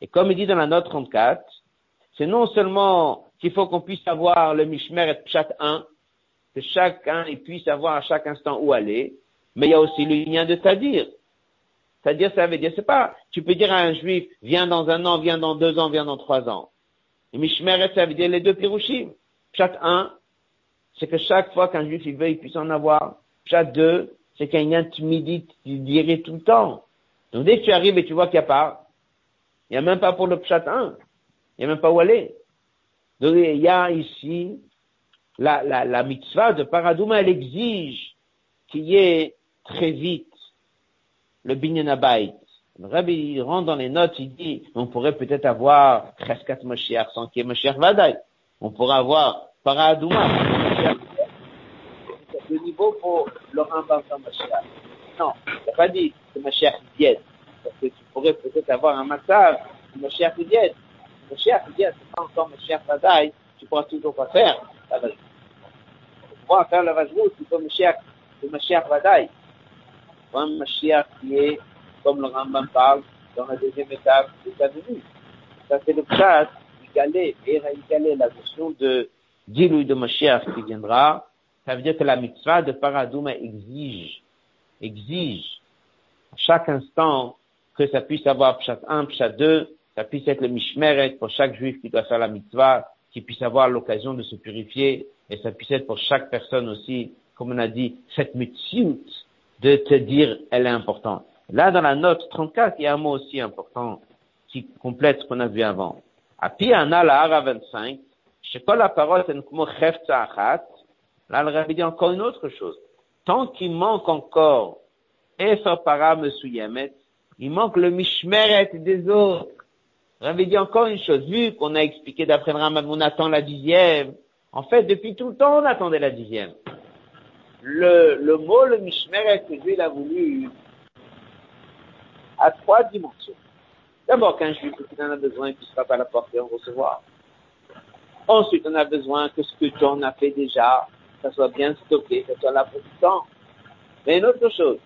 Et comme il dit dans la note 34, c'est non seulement qu'il faut qu'on puisse avoir le mishmeret chaque un, que chacun puisse avoir à chaque instant où aller, mais il y a aussi le lien de Tadir. C'est-à-dire, ça veut dire, c'est pas, tu peux dire à un juif, viens dans un an, viens dans deux ans, viens dans trois ans. Et Mishmeret, ça veut dire les deux pirouchim. Chaque un, c'est que chaque fois qu'un juif il veut, il puisse en avoir. Chaque deux, c'est qu'il y a une timidité, tu dirais tout le temps. Donc dès que tu arrives et tu vois qu'il n'y a pas, il n'y a même pas pour le chat 1. Il n'y a même pas où aller. Donc il y a ici, la, la, la mitzvah de Paradouma, elle exige qu'il y ait très vite le binyan Le rabbi il rentre dans les notes, il dit, on pourrait peut-être avoir Cheskat Moshiach sans qu'il y ait Moshiach Vadaï. On pourrait avoir Paradouma, le niveau pour le sans Moshiach. Non, il n'a pas dit que Moshiach diète. Parce que tu pourrais peut-être avoir un massage, Moshiach diète. Moshiach diète, c'est pas encore Moshiach Vadaï, tu pourras toujours pas faire la. Pour pouvoir faire la vajroute, il faut Moshiach, le Moshiach Vadaï un Mashiach qui est, comme le Rambam parle, dans la deuxième étape de sa venue. Ça, c'est le pshat, égalé, et égalé la notion de Dilouï de Mashiach qui viendra. Ça veut dire que la mitzvah de Paradouma exige, exige, à chaque instant, que ça puisse avoir pshat 1, pshat 2, ça puisse être le mishmeret pour chaque juif qui doit faire la mitzvah, qui puisse avoir l'occasion de se purifier, et ça puisse être pour chaque personne aussi, comme on a dit, cette mitzvah de te dire elle est importante. Là, dans la note 34, il y a un mot aussi important qui complète ce qu'on a vu avant. À Piana, la Hara 25, chez la parole là, le rabbi dit encore une autre chose. Tant qu'il manque encore Efer para Mesuyemet, il manque le Mishmeret des autres. Le rabbi dit encore une chose. Vu qu'on a expliqué d'après le Rambam, on attend la dixième. En fait, depuis tout le temps, on attendait la dixième le, le mot, le Mishmeret que Dieu a voulu, a trois dimensions. D'abord, qu'un juif qui en a besoin, il puisse pas la porter en recevoir. Ensuite, on a besoin que ce que tu en as fait déjà, ça soit bien stocké, que ça soit là pour le temps. Mais une autre chose,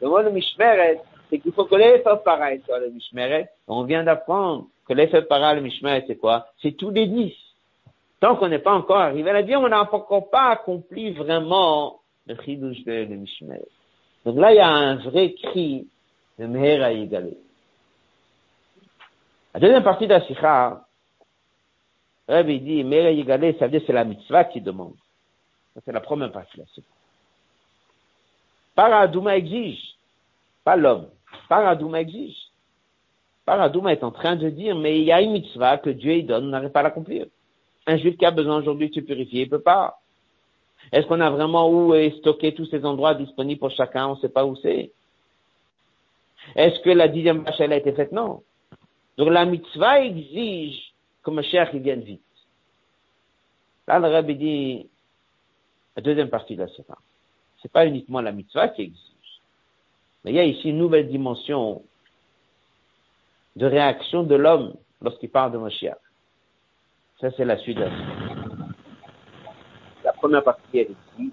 le mot de Mishmeret, c'est qu'il faut que l'effet pareil soit le Mishmeret. On vient d'apprendre que l'effet pareil, le Mishmeret, c'est quoi? C'est tous les dix. Tant qu'on n'est pas encore arrivé à la vie, on n'a encore pas accompli vraiment le chidouche de Mishmeret. Donc là, il y a un vrai cri de Meher à La deuxième partie de la Sikha, Rabbi dit, Meher Yigalé, ça veut dire c'est la mitzvah qui demande. C'est la première partie de la Sikha. Paradouma exige, pas l'homme. Paradouma exige. Paradouma est en train de dire, mais il y a une mitzvah que Dieu donne, on n'arrive pas à l'accomplir. Un juif qui a besoin aujourd'hui de se purifier, il peut pas. Est-ce qu'on a vraiment où stocké tous ces endroits disponibles pour chacun On ne sait pas où c'est. Est-ce que la dixième elle a été faite? Non. Donc la mitzvah exige que le cher il vienne vite. Là, le rabbi dit, la deuxième partie de la Ce c'est pas uniquement la mitzvah qui exige. Il y a ici une nouvelle dimension de réaction de l'homme lorsqu'il parle de Moshiach. Ça, c'est la suite la La première partie, est ici.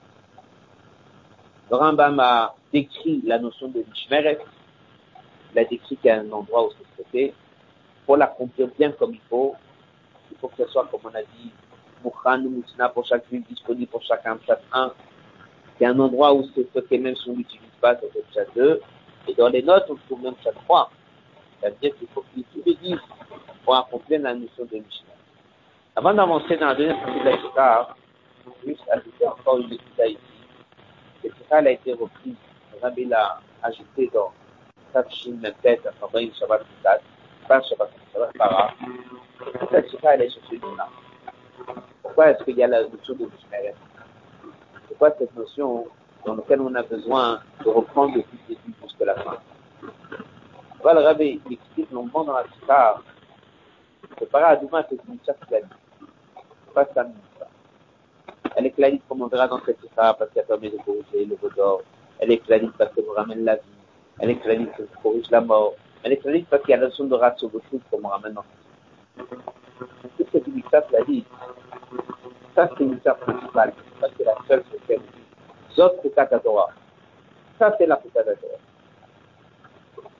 Le Rambam a décrit la notion de Mishmeret. Il a décrit qu'il y a un endroit où c'est traité. Pour l'accomplir bien comme il faut, il faut que ce soit, comme on a dit, pour chaque ville, disponible pour chacun, un. Il y a un endroit où c'est stocké même si on pas, c'est déjà deux. Et dans les notes, on trouve même chaque trois. C'est-à-dire qu'il faut qu'il y ait tous les dix pour accomplir la notion de Mishnah. Avant d'avancer dans la deuxième partie de la Shikar, je vais juste ajouter encore une étude ici. Cette Shikar a été reprise, Rabbi l'a ajouté dans Tafshin Mepet, Fabrique Shabbat Kutat, pas Shabbat Shabbat Para. Cette Shikar, elle est sur celui-là. Pourquoi est-ce qu'il y a la notion de Mishmeret Pourquoi cette notion dans laquelle on a besoin de reprendre depuis le début jusqu'à la fin Voilà, le Rabbi explique longuement dans la Shikar que Paradouma, c'est une chasse clanique. Pas sa mitzvah. Elle est clanique comme on verra dans cette Shikar parce qu'elle permet de corriger le d'or. Elle est clanique parce qu'elle nous ramène la vie. Elle est clanique parce qu'elle corrige la mort. Elle est clanique parce qu'il y a la notion de de truc comme on ramène dans Toute cette mitzvah clanique, ça, c'est une chasse principale. Ça, c'est la seule sur laquelle Zot Torah. Ça, c'est la Torah.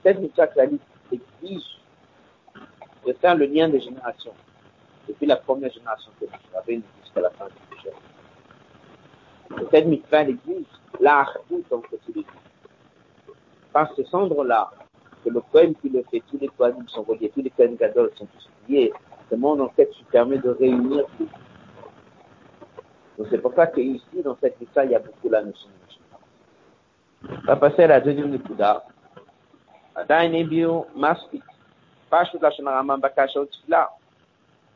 Cette mitzvah clanique exige de faire le lien des générations. Depuis la première génération que nous avons jusqu'à la fin du projet. Cette mitzvah exige l'achdout entre tous les Par ce cendre-là, que le poème qui le fait, tous les poèmes sont reliés, tous les poèmes gadol sont tous liés, ce monde en fait permet de réunir tout. Donc c'est pour ça qu'ici, dans cette liste il y a beaucoup la notion de Mishnah. On va passer à la deuxième Nikuda. La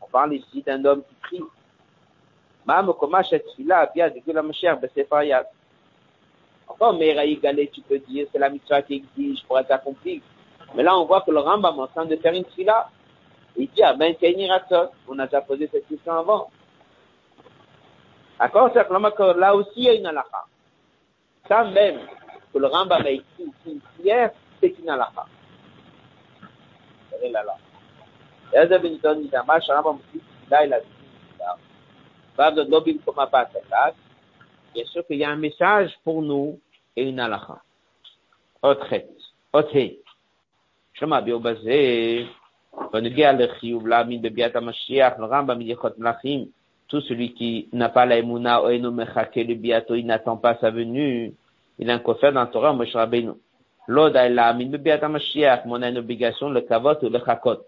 On parle ici d'un homme qui prie. Mam Komash Tfila, Abia Digula Meshach Encore, Meira Galé, tu peux dire, c'est la mitzvah qui exige pour être accomplie. Mais là, on voit que le Rambam est en train de faire une fila. Il dit, ah ben, On a déjà posé cette question avant. D'accord C'est que là aussi, il y a une halakha. Ça même, que le Rambam a écrit une prière, c'est une halakha. Vous savez, là, là. איזה בניתון נדמה שהרמב"ם מוסיף תפילה אל התפילה. ואז עוד לא במקומה בהעתקת. Bien sûr qu'il y a un message pour nous et une halakha. Otret. Othé. שמע בזה, בנגיע לחיוב להאמין בביאת המשיח, לרמב"ם הלכות מלאכים, tout celui qui n'a pas la emuna, oeno mechake le biato, il n'attend pas sa venue, il a un coffre dans le Torah, Moshe Rabbeinu. L'ode la min bebiat Mashiach, mon a une obligation, le kavot ou le chakot.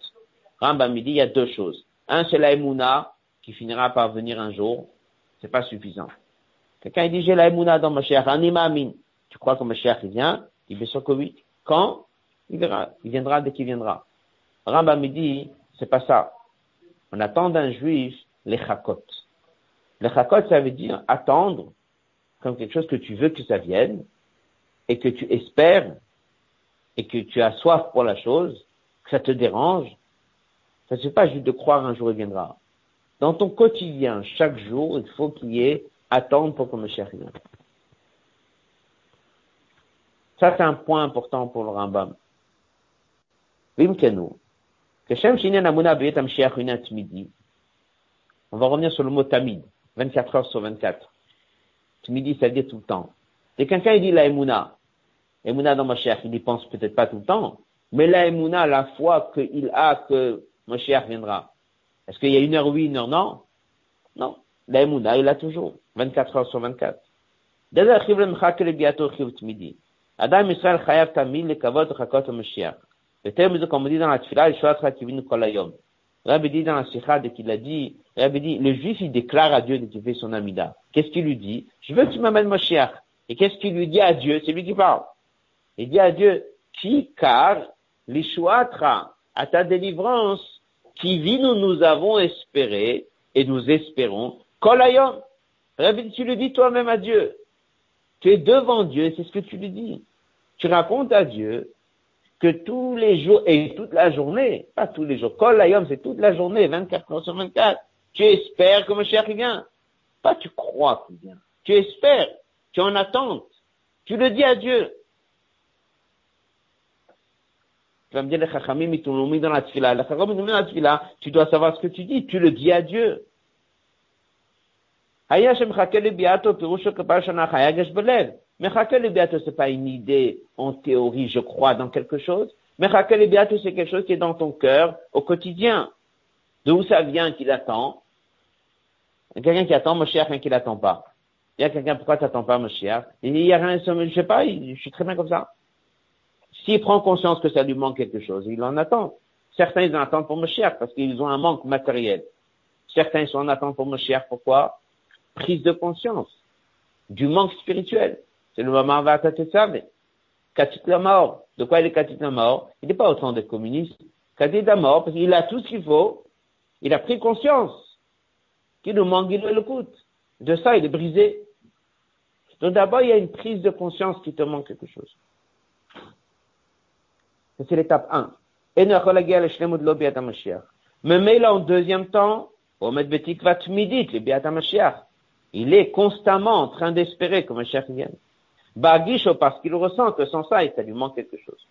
Rambam dit, il y a deux choses. Un, c'est la emuna, qui finira par venir un jour. C'est pas suffisant. Quelqu'un dit, j'ai la dans Mashiach, un imamin. Tu crois que Mashiach, il vient? Il bien sûr que oui. Quand? Il verra. Il viendra dès qu'il viendra. Rambam dit, c'est pas ça. On attend d'un juif les chakot. Les chakot, ça veut dire attendre comme quelque chose que tu veux que ça vienne et que tu espères et que tu as soif pour la chose, que ça te dérange. Ça ne suffit pas juste de croire un jour il viendra. Dans ton quotidien, chaque jour, il faut qu'il y ait attendre pour que me cherche. Ça, c'est un point important pour le Rambam. Vimkenu. Kashem Shinen Amuna Beyet Amshiach Midi. On va revenir sur le mot tamid, 24 heures sur 24. Midi, ça veut dire tout le temps. Et quelqu'un, il dit la emuna. Emuna dans Moshiach, il n'y pense peut-être pas tout le temps. Mais la emuna, la foi qu'il a que Moshiach viendra. Est-ce qu'il y a une heure oui, une heure non? Non. La emuna, il a toujours. 24 heures sur 24. Adam Israël chayav tamid le kavod chakot Moshiach. Le terme comme on dans la. Rabbi dit dans la sikha, dès qu'il a dit, Rabbi dit, le juif, il déclare à Dieu qu'il fait son amida. Qu'est-ce qu'il lui dit? Je veux que tu m'amènes Moshiach. Et qu'est-ce qu'il lui dit à Dieu? C'est lui qui parle. Il dit à Dieu, qui car l'ishuatra, à ta délivrance, qui vit nous nous avons espéré, et nous espérons, kolayom. Rabbi, tu le dis toi-même à Dieu. Tu es devant Dieu, c'est ce que tu lui dis. Tu racontes à Dieu que tous les jours et toute la journée, pas tous les jours, kolayom, c'est toute la journée, 24 heures sur 24, tu espères que Moshiach vient. Pas tu crois qu'il vient. Tu espères. Tu en attente. Tu le dis à Dieu. Tu vas me dire, les chachamim, ils dans la chachamim, dans la tu dois savoir ce que tu dis. Tu le dis à Dieu. Mais Chakel Biato, c'est pas une idée en théorie, je crois dans quelque chose. Mais Chakel Biato, c'est quelque chose qui est dans ton cœur au quotidien. D'où ça vient qu'il attend? Il y a quelqu'un qui attend Moshiach, quelqu'un qui l'attend pas. Il y a quelqu'un, pourquoi t'attends pas Moshiach? Il y a rien, je sais pas, je suis très bien comme ça. S'il prend conscience que ça lui manque quelque chose, il en attend. Certains, ils en attendent pour Moshiach parce qu'ils ont un manque matériel. Certains sont en attente pour Moshiach, pourquoi? Prise de conscience du manque spirituel. C'est le moment va savez. Katit la mort. De quoi il est Katit la mort Il n'est pas autant d'être communiste. Katit la mort, parce qu'il a tout ce qu'il faut. Il a pris conscience qu'il nous manque, il le coûte. De ça, il est brisé. Donc d'abord, il y a une prise de conscience qui te manque quelque chose. C'est l'étape 1. Mais là, en deuxième temps, il est constamment en train d'espérer que Mashiach vienne. Bagisho, parce qu'il ressent que sans ça, il lui manque quelque chose.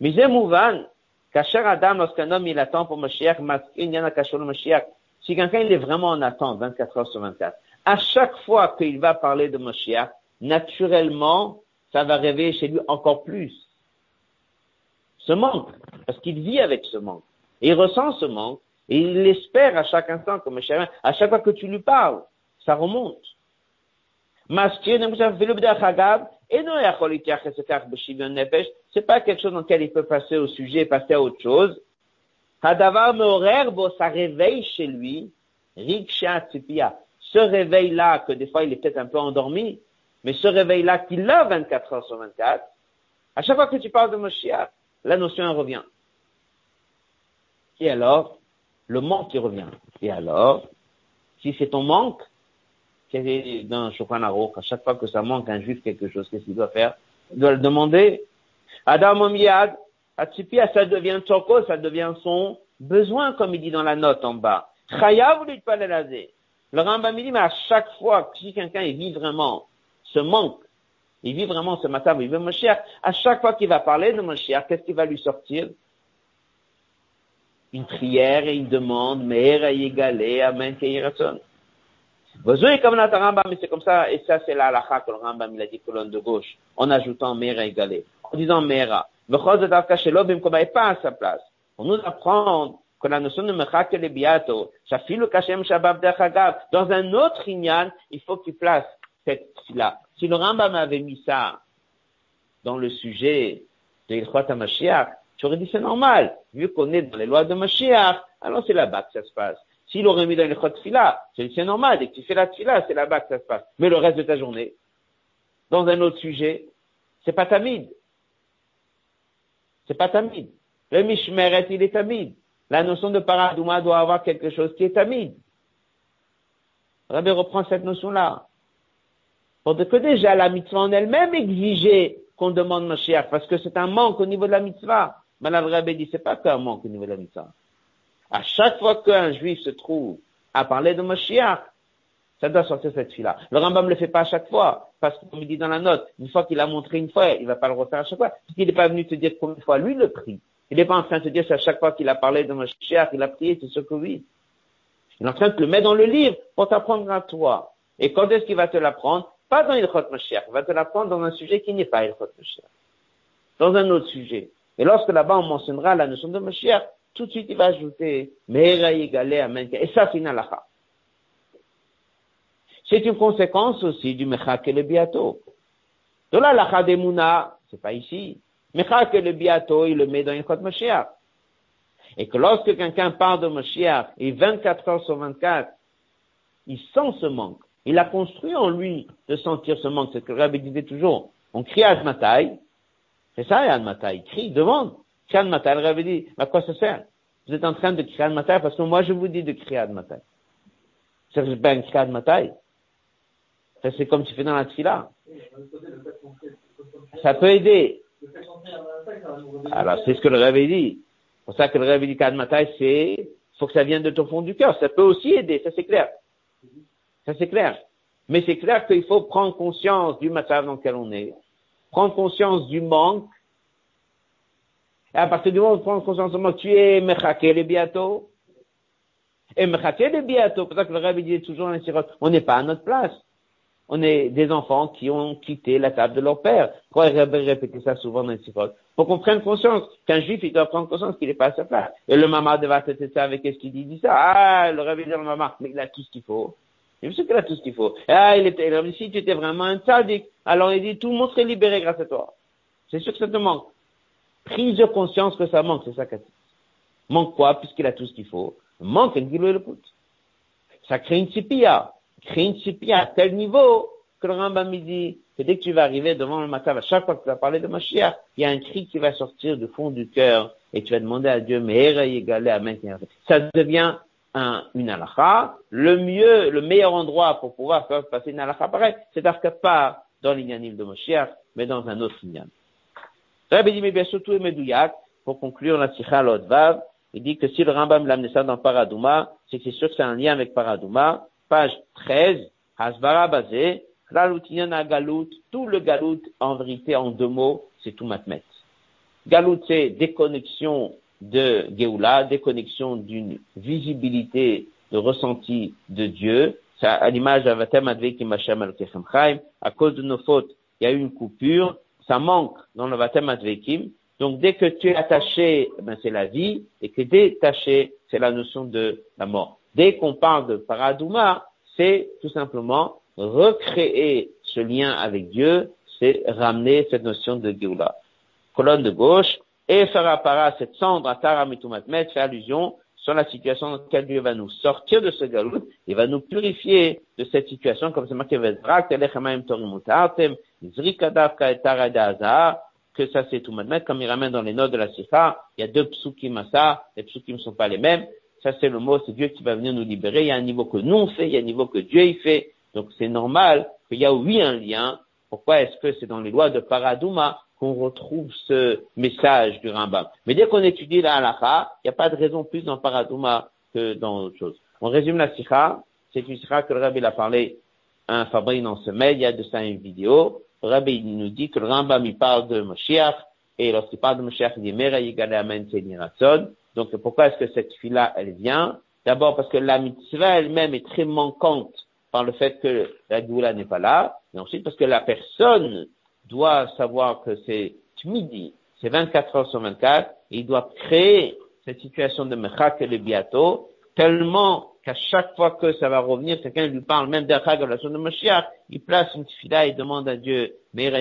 Mais Mouvan, Kacher Adam, lorsqu'un homme il attend pour Mashiach, Mashiach, si quelqu'un il est vraiment en attente 24 heures sur 24, à chaque fois qu'il va parler de Mashiach, naturellement, ça va réveiller chez lui encore plus ce manque, parce qu'il vit avec ce manque. Et il ressent ce manque, et il l'espère à chaque instant, comme Mashiach, à chaque fois que tu lui parles, ça remonte. C'est pas quelque chose dans lequel il peut passer au sujet, passer à autre chose. Hadavar ça réveille chez lui, riksha. Ce réveil-là, que des fois il est peut-être un peu endormi, mais ce réveil-là qu'il a 24 heures sur 24, à chaque fois que tu parles de Moshiach, la notion revient. Et alors, le manque revient. Et alors, si c'est ton manque, dans Shulchan à chaque fois que ça manque un juif quelque chose, qu'est-ce qu'il doit faire? Il doit le demander. Adam Omiyad, Atsipia, ça devient Toko, ça devient son besoin, comme il dit dans la note en bas. Chayav Le Rambam dit, mais à chaque fois que si quelqu'un vit vraiment ce manque, il vit vraiment ce matin, il veut Moshiach, à chaque fois qu'il va parler de Moshiach, qu'est-ce qui va lui sortir? Une prière et une demande, Meher Yegalé, Amen, Kehiraton. Besoin comme la Rambam, mais c'est comme ça, et ça c'est la halakha que le Rambam il a dit colonne de gauche, en ajoutant Meher Yegalé, en disant comme elle pas à sa place. On nous apprend que la notion de Mechak le Biato, le Kashem Shabbat Dechagav, dans un autre inyan, il faut qu'il place cette là Si le Rambam avait mis ça dans le sujet de Ilchot Mashiach, tu aurais dit c'est normal. Vu qu'on est dans les lois de Mashiach, alors c'est là-bas que ça se passe. S'il aurait mis dans Ilchot Tfila, c'est normal. Dès que tu fais la Tfila, c'est là-bas que ça se passe. Mais le reste de ta journée, dans un autre sujet, c'est pas tamide. C'est pas tamide. Le Mishmeret, il est tamide. La notion de paradouma doit avoir quelque chose qui est tamide. Rabbi reprend cette notion-là. Pour que déjà la mitzvah en elle-même exigeait qu'on demande Mashiach, parce que c'est un manque au niveau de la mitzvah. Mais la dit, c'est pas qu'un manque au niveau de la mitzvah. À chaque fois qu'un juif se trouve à parler de Mashiach, ça doit sortir cette fille-là. Le Rambam ne le fait pas à chaque fois, parce qu'il me dit dans la note, une fois qu'il a montré une fois, il va pas le refaire à chaque fois, parce qu'il n'est pas venu te dire combien de fois lui le prie. Il n'est pas en train de te dire c'est à chaque fois qu'il a parlé de Mashiach, il a prié, c'est ce que oui. Il est en train de te le mettre dans le livre pour t'apprendre à toi. Et quand est-ce qu'il va te l'apprendre? Pas dans Ilchot Mashiach, il va te l'apprendre dans un sujet qui n'est pas Ilchot Mashiach. Dans un autre sujet. Et lorsque là-bas on mentionnera la notion de Mashiach, tout de suite il va ajouter. Et ça c'est une halakha. C'est une conséquence aussi du Mechak et le Biato. De la Chademuna, c'est pas ici. Mechak et le Biato, il le met dans une Chod Mashiach. Et que lorsque quelqu'un parle de Mashiach, et 24 heures sur 24, il sent ce manque. Il a construit en lui de sentir ce manque. C'est ce que le Rabbi disait toujours. On crie à Admatai. C'est ça. Il crie, demande. Crie Admatai. Le Rabbi dit, à quoi ça sert? Vous êtes en train de crier Admatai parce que moi je vous dis de crier Admatai. C'est pas un cri Admatai. Ça, c'est comme tu fais dans la tfila. Ça peut aider. Alors, c'est ce que le réveil dit. C'est pour ça que le réveil dit Kadmatai, c'est, faut que ça vienne de ton fond du cœur. Ça peut aussi aider, ça c'est clair. Ça c'est clair. Mais c'est clair qu'il faut prendre conscience du matin dans lequel on est, prendre conscience du manque. Et à partir du moment où tu prends conscience manque, tu es mechaké le bientôt. Et mechaké le bientôt. C'est pour ça que le réveil dit toujours on n'est pas à notre place on est des enfants qui ont quitté la table de leur père. Pourquoi répéter ça souvent dans les sirotes Pour qu'on prenne conscience qu'un juif, il doit prendre conscience qu'il n'est pas à sa place. Et le maman devait traiter ça avec ce qu'il dit, dit ça? Ah, le réveil de le maman, mais il a tout ce qu'il faut. Il sûr qu'il a tout ce qu'il faut. Ah, il était, il si tu étais vraiment un sadique, alors il dit, tout le monde serait libéré grâce à toi. C'est sûr que ça te manque. Prise de conscience que ça manque, c'est ça qu'a dit. Manque quoi, puisqu'il a tout ce qu'il faut? Manque un kilo le poutre. Ça crée une cipia principe à tel niveau que le Rambam dit que dès que tu vas arriver devant le matin, à chaque fois que tu vas parler de Mashiach, il y a un cri qui va sortir du fond du cœur et tu vas demander à Dieu, mais. Ça devient un, une halakha. Le mieux, le meilleur endroit pour pouvoir faire passer une halakha pareil, c'est pas dans l'ignanim de Mashiach, mais dans un autre ignan. Rabbi dit, mais bien surtout, Medouyak, pour conclure la sikha l'odvav, il dit que si le Rambam l'amène ça dans Paradouma, c'est que c'est sûr que c'est un lien avec Paradouma, page 13, Hasbara basé, Galout, tout le Galout, en vérité, en deux mots, c'est tout matmet. Galout, c'est déconnexion de Géoula, déconnexion d'une visibilité, de ressenti de Dieu. Ça, à l'image d'Avatem Advekim Hashem al à cause de nos fautes, il y a eu une coupure, ça manque dans le Vatem Advekim. Donc, dès que tu es attaché, ben, c'est la vie, et que détaché, c'est la notion de la mort. Dès qu'on parle de paradouma, c'est tout simplement recréer ce lien avec Dieu, c'est ramener cette notion de Géoula. Colonne de gauche, et para cette cendre à Taramitumatmet fait allusion sur la situation dans laquelle Dieu va nous sortir de ce galou, il va nous purifier de cette situation, comme c'est marqué que ça c'est tout comme il ramène dans les notes de la Sikha, il y a deux psukim à ça, les psukim ne sont pas les mêmes, ça, c'est le mot, c'est Dieu qui va venir nous libérer. Il y a un niveau que nous on fait, il y a un niveau que Dieu y fait. Donc, c'est normal qu'il y a oui un lien. Pourquoi est-ce que c'est dans les lois de Paradouma? Qu'on retrouve ce message du Rambam? Mais dès qu'on étudie la halakha, il n'y a pas de raison plus dans Paradouma que dans autre chose. On résume la sikha. C'est une sikha que le Rabbi a parlé un fabrique dans ce mail. Il y a de ça une vidéo. Le Rabbi nous dit que le Rambam, il parle de Moshiach. Et lorsqu'il parle de Moshiach, il dit, Mera Amen donc pourquoi est-ce que cette fille-là, elle vient? D'abord parce que la mitzvah elle-même est très manquante par le fait que la doula n'est pas là, et ensuite parce que la personne doit savoir que c'est midi, c'est 24 heures sur 24, et il doit créer cette situation de mechak et de biato, tellement qu'à chaque fois que ça va revenir, quelqu'un lui parle même d'un de la de Mashiach, il place une fila et demande à Dieu, Meira